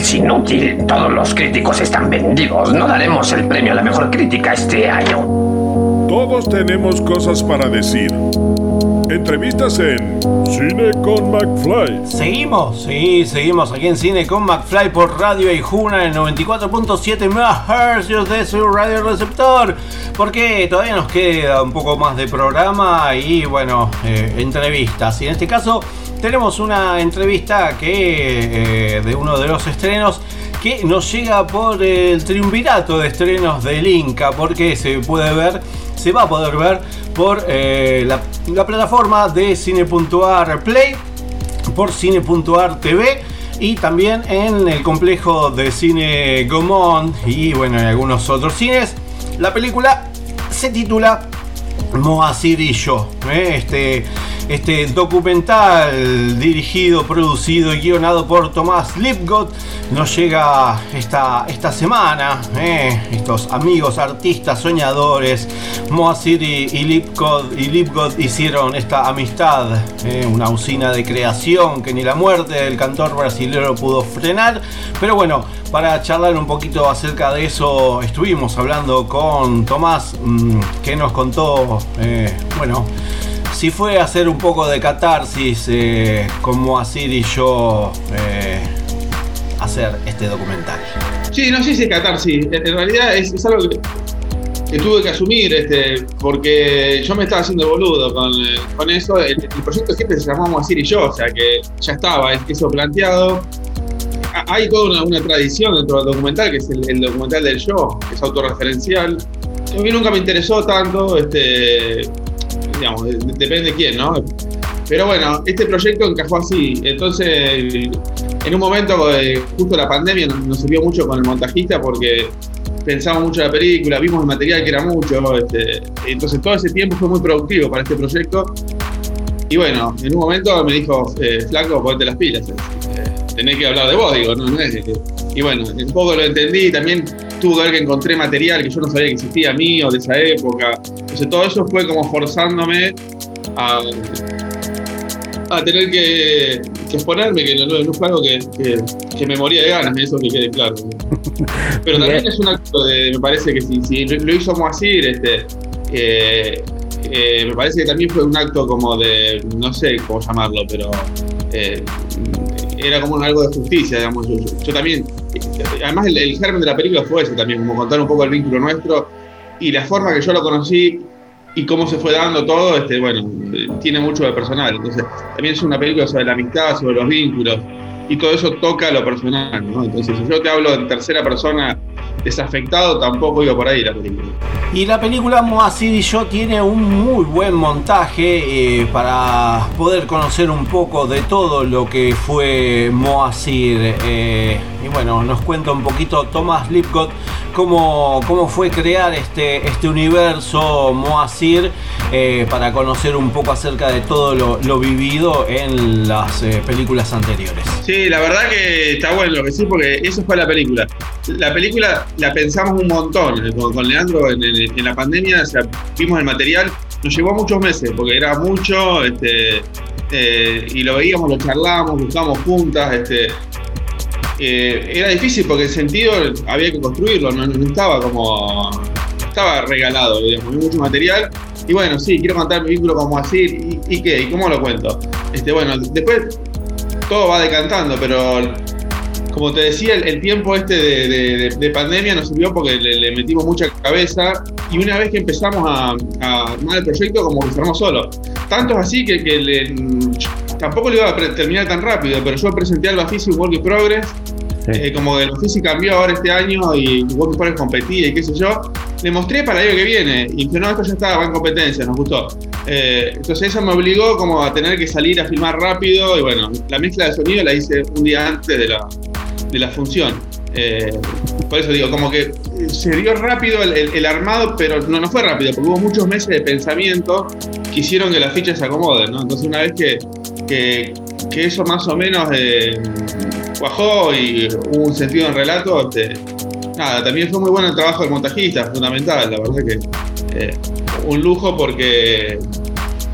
Es inútil. Todos los críticos están vendidos. No daremos el premio a la mejor crítica este año. Todos tenemos cosas para decir. Entrevistas en Cine con McFly. Seguimos, sí, seguimos aquí en Cine con McFly por Radio Ijuna en 94.7 MHz de su radio receptor. Porque todavía nos queda un poco más de programa y bueno, eh, entrevistas. Y en este caso tenemos una entrevista que eh, de uno de los estrenos que nos llega por el triunvirato de estrenos del Inca, porque se puede ver, se va a poder ver por eh, la, la plataforma de Cine.ar Play, por Cine.ar TV y también en el complejo de cine Gomón y bueno, en algunos otros cines. La película se titula Moacir y yo. ¿eh? Este, este documental dirigido, producido y guionado por Tomás Lipgott nos llega esta, esta semana. ¿eh? Estos amigos, artistas, soñadores, Moacir y, y, Lipgott, y Lipgott hicieron esta amistad, ¿eh? una usina de creación que ni la muerte del cantor brasileño pudo frenar. Pero bueno, para charlar un poquito acerca de eso, estuvimos hablando con Tomás, mmm, que nos contó, eh, bueno, si fue hacer un poco de catarsis eh, como Asir y yo eh, hacer este documental. Sí, no sé si es catarsis, en, realidad es, algo que, tuve que asumir, este, porque yo me estaba haciendo boludo con, eh, con eso. El, el, proyecto siempre se llamaba Asir y yo, o sea que ya estaba eso planteado. hay toda una, una tradición dentro del documental, que es el, documental del yo, que es autorreferencial. A mí nunca me interesó tanto, este, digamos, de- de- depende de quién, ¿no? Pero bueno, este proyecto encajó así. Entonces, en un momento, eh, justo la pandemia nos, nos sirvió mucho con el montajista porque pensamos mucho en la película, vimos el material que era mucho. este, entonces, todo ese tiempo fue muy productivo para este proyecto. Y bueno, en un momento me dijo, eh, flaco, ponte las pilas. eh, tenés que hablar de vos, digo, no, no es que- Y bueno, un poco lo entendí, también tuvo que ver que encontré material que yo no sabía que existía mío de esa época. Entonces todo eso fue como forzándome a, a tener que, que exponerme, que no, no fue algo que, que- que me moría de ganas, eso que quede claro. Pero también es un acto de, me parece que si, si lo hizo Moacir, este, eh, eh, me parece que también fue un acto como de, no sé cómo llamarlo, pero eh, era como algo de justicia, digamos. Yo, yo- yo también, además el, el germen de la película fue ese también, como contar un poco el vínculo nuestro y la forma que yo lo conocí y cómo se fue dando todo, este, bueno, tiene mucho de personal. Entonces, también es una película sobre la amistad, sobre los vínculos y todo eso toca lo personal, ¿no? Entonces, si yo te hablo en tercera persona desafectado, tampoco iba por ahí la película. Y la película Moacir y yo tiene un muy buen montaje eh, para poder conocer un poco de todo lo que fue Moacir. eh, y bueno, nos cuenta un poquito Thomas Lipcott cómo, cómo fue crear este, este universo Moacir eh, para conocer un poco acerca de todo lo, lo vivido en las películas anteriores. Sí, la verdad que está bueno lo que sí, porque eso fue la película. La película la pensamos un montón con, Leandro en, la pandemia, vimos el material, nos llevó muchos meses, porque era mucho, este, eh, y lo veíamos, lo charlábamos, buscábamos juntas, este, eh, era difícil porque el sentido había que construirlo, no, no estaba como. estaba regalado, digamos, mucho material. Y bueno, sí, quiero contar mi vínculo como así, ¿y, y qué? ¿Y cómo lo cuento? Este, bueno, después todo va decantando, pero como te decía, el, el tiempo este de, de- de- de pandemia nos sirvió porque le, le metimos mucha cabeza y una vez que empezamos a, a armar el proyecto, como que armó solo. Tanto es así que, que le- tampoco lo iba a terminar tan rápido, pero yo presenté al Bafisi Work in Progress, eh, como que el Bafisi cambió ahora este año y Work in Progress competía y qué sé yo. Le mostré para el año que viene y dije, no, esto ya estaba en competencia, nos gustó. Eh, entonces eso me obligó como a tener que salir a filmar rápido y bueno, la mezcla de sonido la hice un día antes de la, de la función. Eh, por eso digo, como que se dio rápido el, armado, pero no, no fue rápido, porque hubo muchos meses de pensamiento que hicieron que las fichas se acomoden, ¿no? Entonces una vez que, que, que eso más o menos eh, cuajó y hubo un sentido en relato, este, nada, también fue muy bueno el trabajo del montajista, fundamental, la verdad que eh, un lujo porque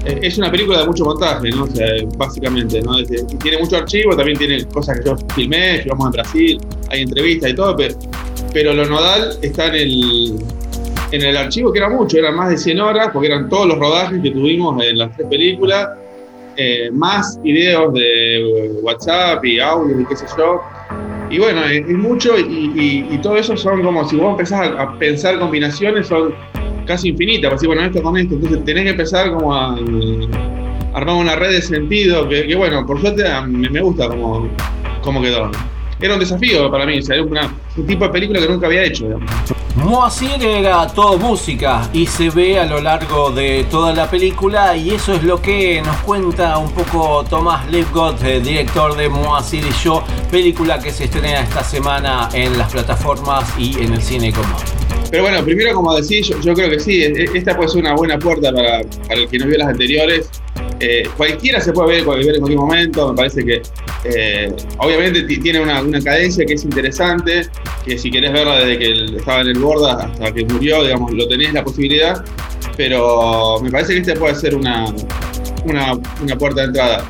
es una película de mucho montaje, ¿no? O sea, básicamente, ¿no? Es- tiene mucho archivo, también tiene cosas que yo filmé, llevamos en Brasil, hay entrevistas y todo, pero, pero lo nodal está en el, en el archivo, que era mucho, eran más de 100 horas, porque eran todos los rodajes que tuvimos en las tres películas, eh, más videos de eh, WhatsApp y audio y qué sé yo. Y bueno, es, mucho y, y- y todo eso son como si vos empezás a, a pensar combinaciones, son casi infinitas, para decir, bueno, esto con esto, entonces tenés que empezar como a armar una red de sentido, que, bueno, por suerte mí me gusta como, como quedó. Era un desafío para mí, o era un tipo de película que nunca había hecho. Moacir era todo música y se ve a lo largo de toda la película y eso es lo que nos cuenta un poco Tomás Lipgott, director de Moacir y yo, película que se estrena esta semana en las plataformas y en el cine común. Pero bueno, primero, como decís, yo, creo que sí, e- esta puede ser una buena puerta para, para el que no vio las anteriores. Eh, cualquiera se puede ver, puede en cualquier momento, me parece que eh, obviamente ti- tiene una, una cadencia que es interesante, que si querés verla desde que estaba en el Borda hasta que murió, digamos, lo tenés la posibilidad, pero me parece que esta puede ser una, una, una puerta de entrada.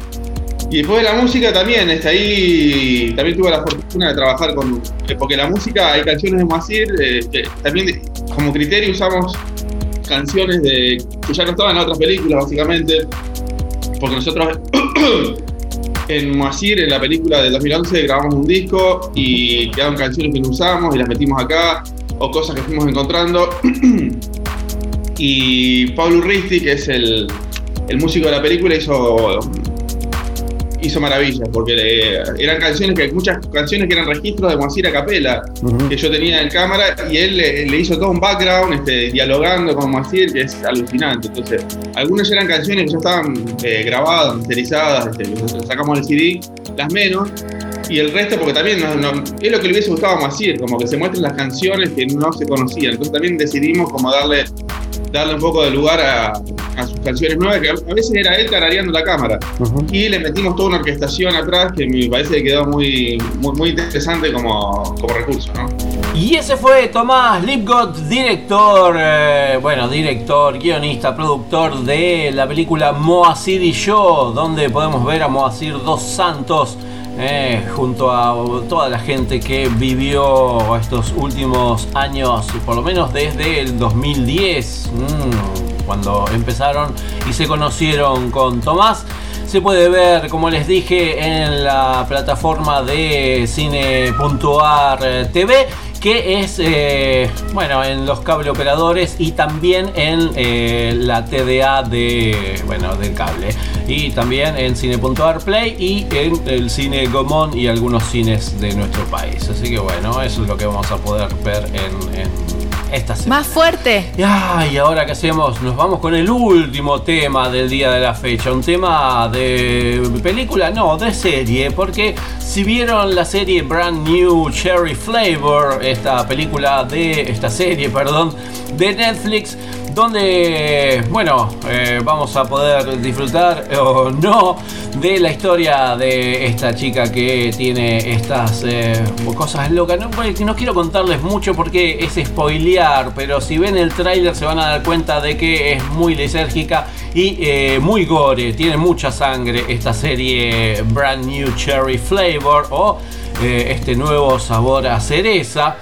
Y después de la música también, está ahí, también tuve la fortuna de trabajar con, porque la música, hay canciones de Moacir, que también como criterio usamos canciones de, que ya no estaban en otras películas básicamente, porque nosotros en Moacir, en la película del 2011, grabamos un disco y quedaron canciones que no usamos y las metimos acá, o cosas que fuimos encontrando. y Pablo Urristi, que es el, el músico de la película, hizo hizo maravillas, porque eh, eran canciones que muchas canciones que eran registros de Moacir a capela, que yo tenía en cámara, y él le, le hizo todo un background, este, dialogando con Moacir, que es alucinante. Entonces, algunas eran canciones que ya estaban eh, grabadas, masterizadas, este, sacamos el CD, las menos, y el resto porque también no- no- es lo que le hubiese gustado a Moacir, como que se muestren las canciones que no se conocían. Entonces también decidimos como darle, darle un poco de lugar a, a sus canciones nuevas, que a veces era él tarareando la cámara. Y le metimos toda una orquestación atrás que me parece que quedó muy, muy, muy interesante como, como recurso, ¿no? Y ese fue Tomás Lipgott, director, eh, bueno, director, guionista, productor de la película Moacir y yo, donde podemos ver a Moacir dos santos eh, junto a toda la gente que vivió estos últimos años, por lo menos desde el 2010, mm, cuando empezaron y se conocieron con Tomás. Se puede ver, como les dije, en la plataforma de cine.ar TV, que es, eh, bueno, en los cable operadores y también en eh, la TDA de, bueno, del cable. Y también en cine.ar Play y en el cine Gomón y algunos cines de nuestro país. Así que bueno, eso es lo que vamos a poder ver en, en esta semana. Más fuerte. Ya, y ahora qué hacemos? Nos vamos con el último tema del día de la fecha. Un tema de película, no, de serie. Porque si vieron la serie Brand New Cherry Flavor, esta película de. esta serie, perdón, de Netflix. Donde, bueno, eh, vamos a poder disfrutar eh, o no de la historia de esta chica que tiene estas eh, cosas locas. No, pues, no quiero contarles mucho porque es spoilear, pero si ven el tráiler se van a dar cuenta de que es muy lisérgica y muy gore. Tiene mucha sangre esta serie Brand New Cherry Flavor o este nuevo sabor a cereza.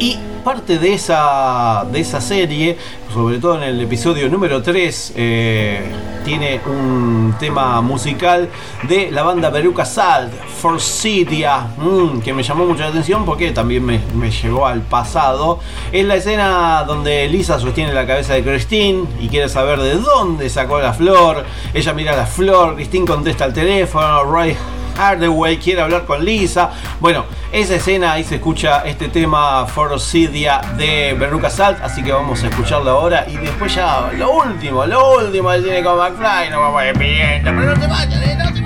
Y parte de esa, de esa serie, sobre todo en el episodio número 3, eh, tiene un tema musical de la banda Peruca Salt, Forsythia, mm, que me llamó mucho la atención porque también me, me llevó al pasado. Es la escena donde Lisa sostiene la cabeza de Christine y quiere saber de dónde sacó la flor. Ella mira la flor, Christine contesta al teléfono, Roy Hardaway quiere hablar con Lisa. Bueno, esa escena ahí se escucha este tema Forsythia de Berruca Salt, así que vamos a escucharlo ahora y después ya lo último, lo último del cine con McFly, no vamos despidiendo, pero no te vayas, eh, no te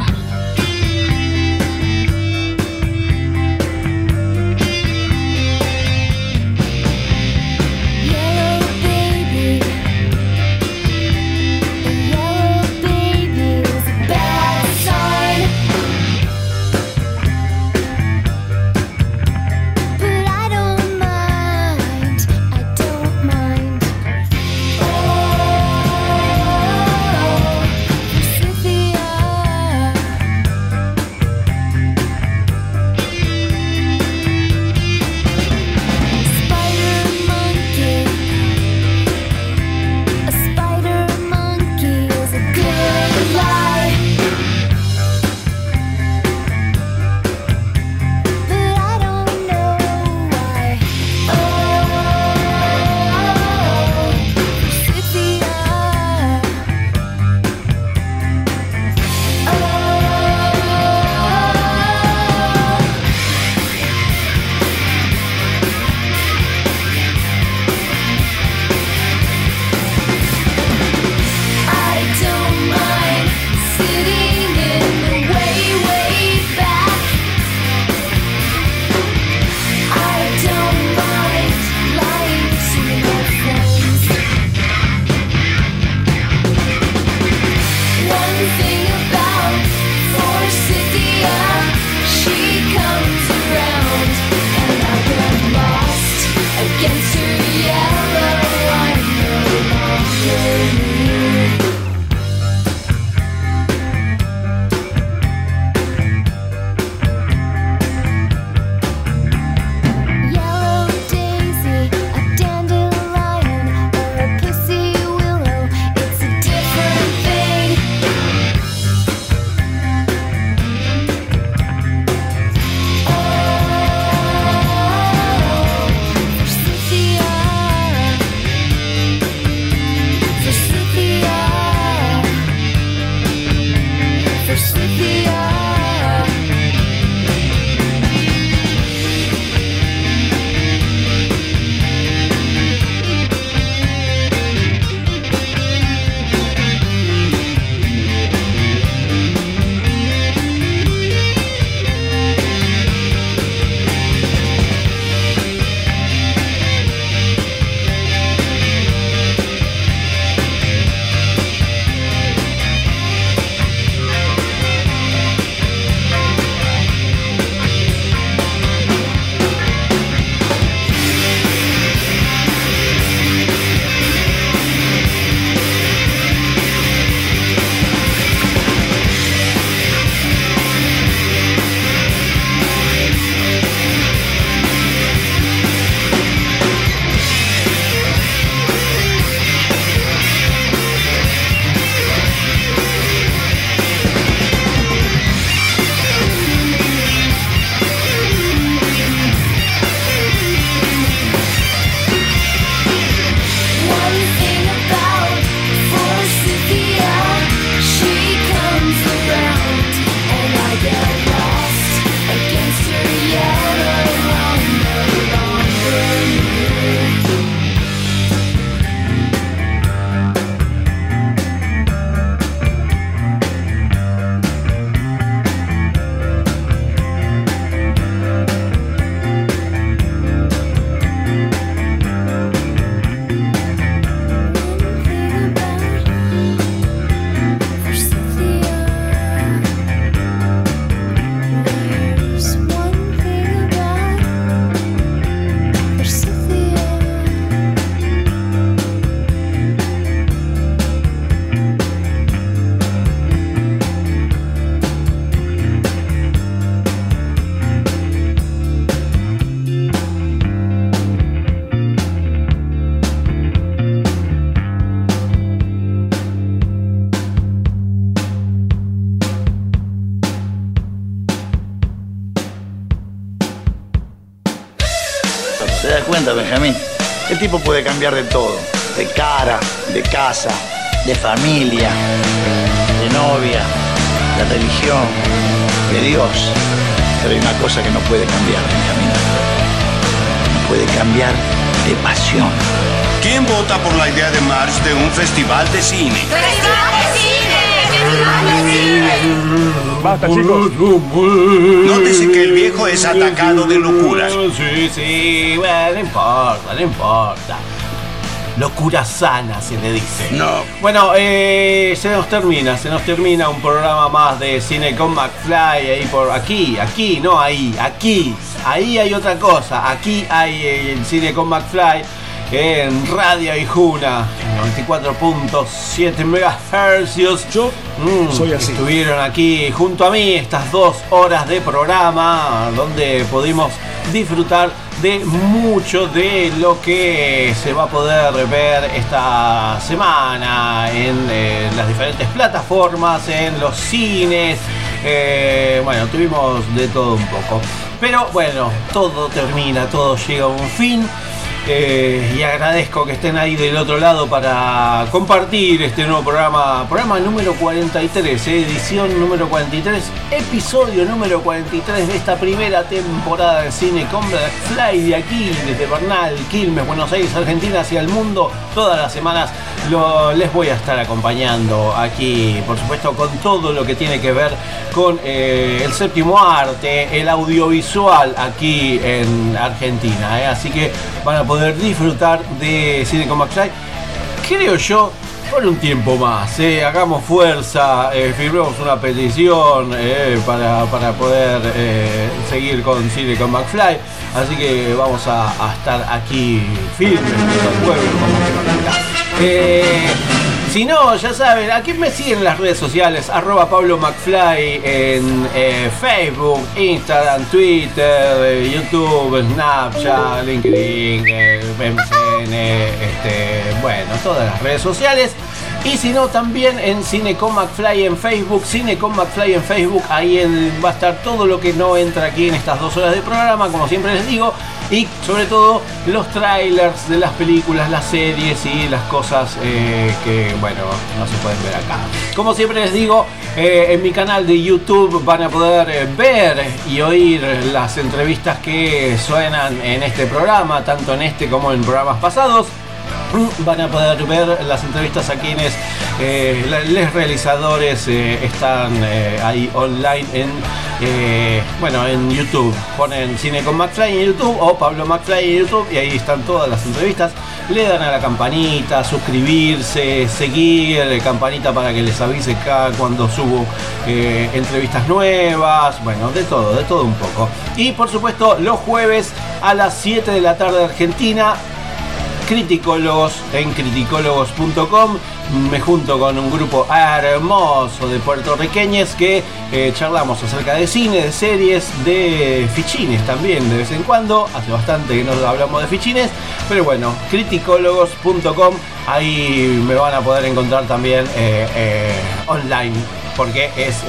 Benjamín? El tipo puede cambiar de todo. De cara, de casa, de familia, de novia, de religión, de Dios. Pero hay una cosa que no puede cambiar, Benjamín. No puede cambiar de pasión. ¿Quién vota por la idea de March de un festival de cine? Basta, chicos. Nótese que el viejo es atacado de locuras. Sí, sí, bueno, no importa, no importa. Locura sana se le dice. No. Bueno, eh, se nos termina, se nos termina un programa más de Cine con McFly ahí por aquí, aquí, no ahí, aquí. Ahí hay otra cosa, aquí hay eh, el Cine con McFly en Radio Ijuna, 94.7 MHz. Yo soy así. Estuvieron aquí junto a mí estas dos horas de programa donde pudimos disfrutar de mucho de lo que se va a poder ver esta semana en eh, las diferentes plataformas, en los cines. Eh, bueno, tuvimos de todo un poco. Pero bueno, todo termina, todo llega a un fin. Eh, y agradezco que estén ahí del otro lado para compartir este nuevo programa, programa número 43, eh, edición número 43, episodio número 43 de esta primera temporada de cine con Black Fly de aquí, desde Bernal, Quilmes, Buenos Aires, Argentina, hacia el mundo. Todas las semanas les voy a estar acompañando aquí, por supuesto, con todo lo que tiene que ver con eh, el séptimo arte, el audiovisual aquí en Argentina. eh. Así que van a poder disfrutar de Cine con McFly. Creo yo, por un tiempo más. eh. Hagamos fuerza, eh, firmemos una petición eh, para, para poder eh, seguir con Cine con McFly. Así que vamos a, a estar aquí firmes pueblo, como. Eh, si no, ya saben, aquí me siguen en las redes sociales, arroba Pablo McFly en eh, Facebook, Instagram, Twitter, eh, YouTube, Snapchat, LinkedIn, eh, MSN, este, bueno, todas las redes sociales. Y si no, también en Cine con McFly en Facebook, Cine con McFly en Facebook, ahí va a estar todo lo que no entra aquí en estas dos horas de programa, como siempre les digo, y sobre todo los trailers de las películas, las series y las cosas eh, que, bueno, no se pueden ver acá. Como siempre les digo, eh, en mi canal de YouTube van a poder eh, ver y oír las entrevistas que suenan en este programa, tanto en este como en programas pasados van a poder ver las entrevistas a quienes eh, los realizadores eh, están eh, ahí online en bueno en YouTube. Ponen cine con McFly en YouTube o Pablo McFly en YouTube y ahí están todas las entrevistas. Le dan a la campanita suscribirse seguir campanita para que les avise cada cuando subo entrevistas nuevas. Bueno de todo de todo un poco. Y por supuesto los jueves a las 7 de la tarde Argentina criticólogos en criticólogos.com. Me junto con un grupo hermoso de puertorriqueños que eh, charlamos acerca de cine, de series, de fichines también de vez en cuando. Hace bastante que no hablamos de fichines, pero bueno, criticólogos.com. Ahí me van a poder encontrar también eh, eh, online. Porque es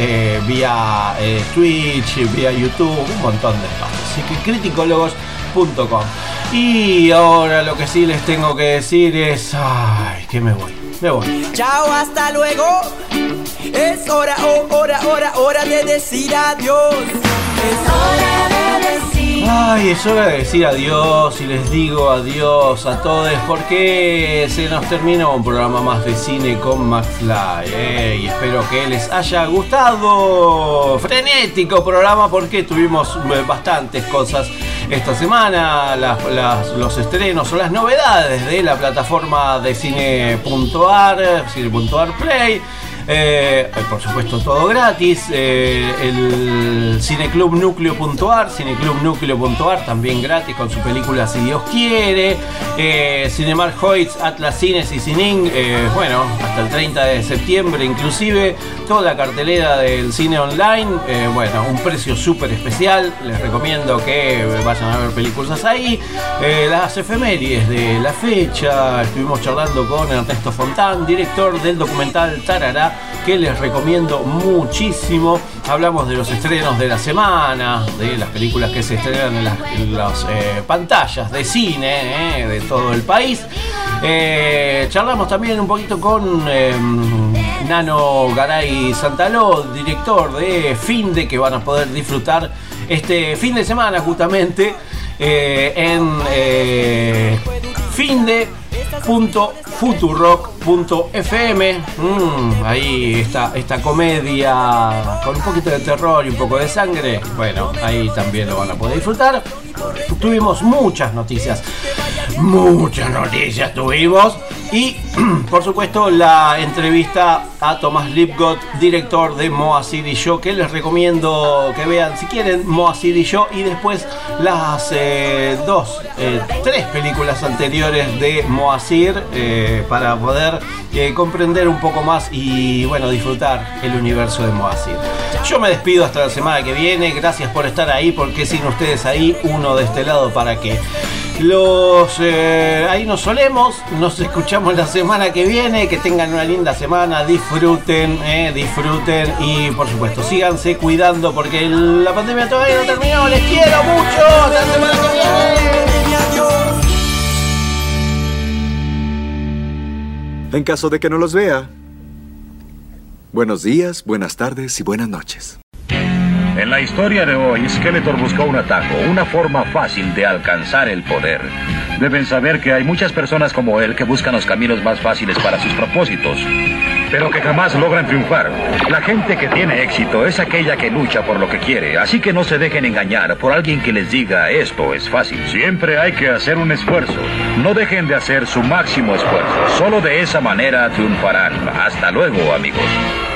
vía Twitch, vía YouTube, un montón de espacios. Así que criticólogos.com. Y ahora lo que sí les tengo que decir es. Ay, que me voy. Me voy. Chao, hasta luego. Es hora, oh, hora, hora, hora de decir adiós. Es hora de decir. Ay, es hora de decir adiós y les digo adiós a todos porque se nos terminó un programa más de cine con McFly eh, y espero que les haya gustado. Frenético programa porque tuvimos eh, bastantes cosas esta semana, las- los estrenos o las novedades de la plataforma de cine.ar, cine.ar Play. Eh, por supuesto todo gratis. eh, el cineclubnucleo.ar, cineclubnucleo.ar también gratis con su película Si Dios quiere. Eh, Cinemark Hoyts, Atlas Cines y Cinin, eh, bueno, hasta el 30 de septiembre inclusive. Toda la cartelera del cine online, eh, bueno, un precio súper especial. Les recomiendo que vayan a ver películas ahí. Las efemérides de la fecha, estuvimos charlando con Ernesto Fontán, director del documental Tarará que les recomiendo muchísimo. Hablamos de los estrenos de la semana, de las películas que se estrenan en las, eh, pantallas de cine eh, de todo el país. Eh, charlamos también un poquito con eh, Nano Garay Santaló, director de Finde, que van a poder disfrutar este fin de semana justamente en eh, finde.futurock.fm. Mm, ahí está esta comedia con un poquito de terror y un poco de sangre. Bueno, ahí también lo van a poder disfrutar. Tuvimos muchas noticias. Muchas noticias tuvimos. Y por supuesto la entrevista a Tomás Lipgott, director de Moa City Show, que les recomiendo que vean si quieren Moa City Show y después las eh, dos, eh, tres películas anteriores de Moacir eh, para poder comprender un poco más y bueno disfrutar el universo de Moacir. Yo me despido hasta la semana que viene, gracias por estar ahí, porque sin ustedes ahí, uno de este lado para que los eh, ahí nos solemos, nos escuchamos la semana que viene, que tengan una linda semana, disfruten, eh, disfruten y por supuesto síganse cuidando porque la pandemia todavía no terminó, les quiero mucho, hasta. En caso de que no los vea, buenos días, buenas tardes y buenas noches. En la historia de hoy, Skeletor buscó un atajo, una forma fácil de alcanzar el poder. Deben saber que hay muchas personas como él que buscan los caminos más fáciles para sus propósitos, pero que jamás logran triunfar. La gente que tiene éxito es aquella que lucha por lo que quiere, así que no se dejen engañar por alguien que les diga esto es fácil. Siempre hay que hacer un esfuerzo. No dejen de hacer su máximo esfuerzo. Solo de esa manera triunfarán. Hasta luego, amigos.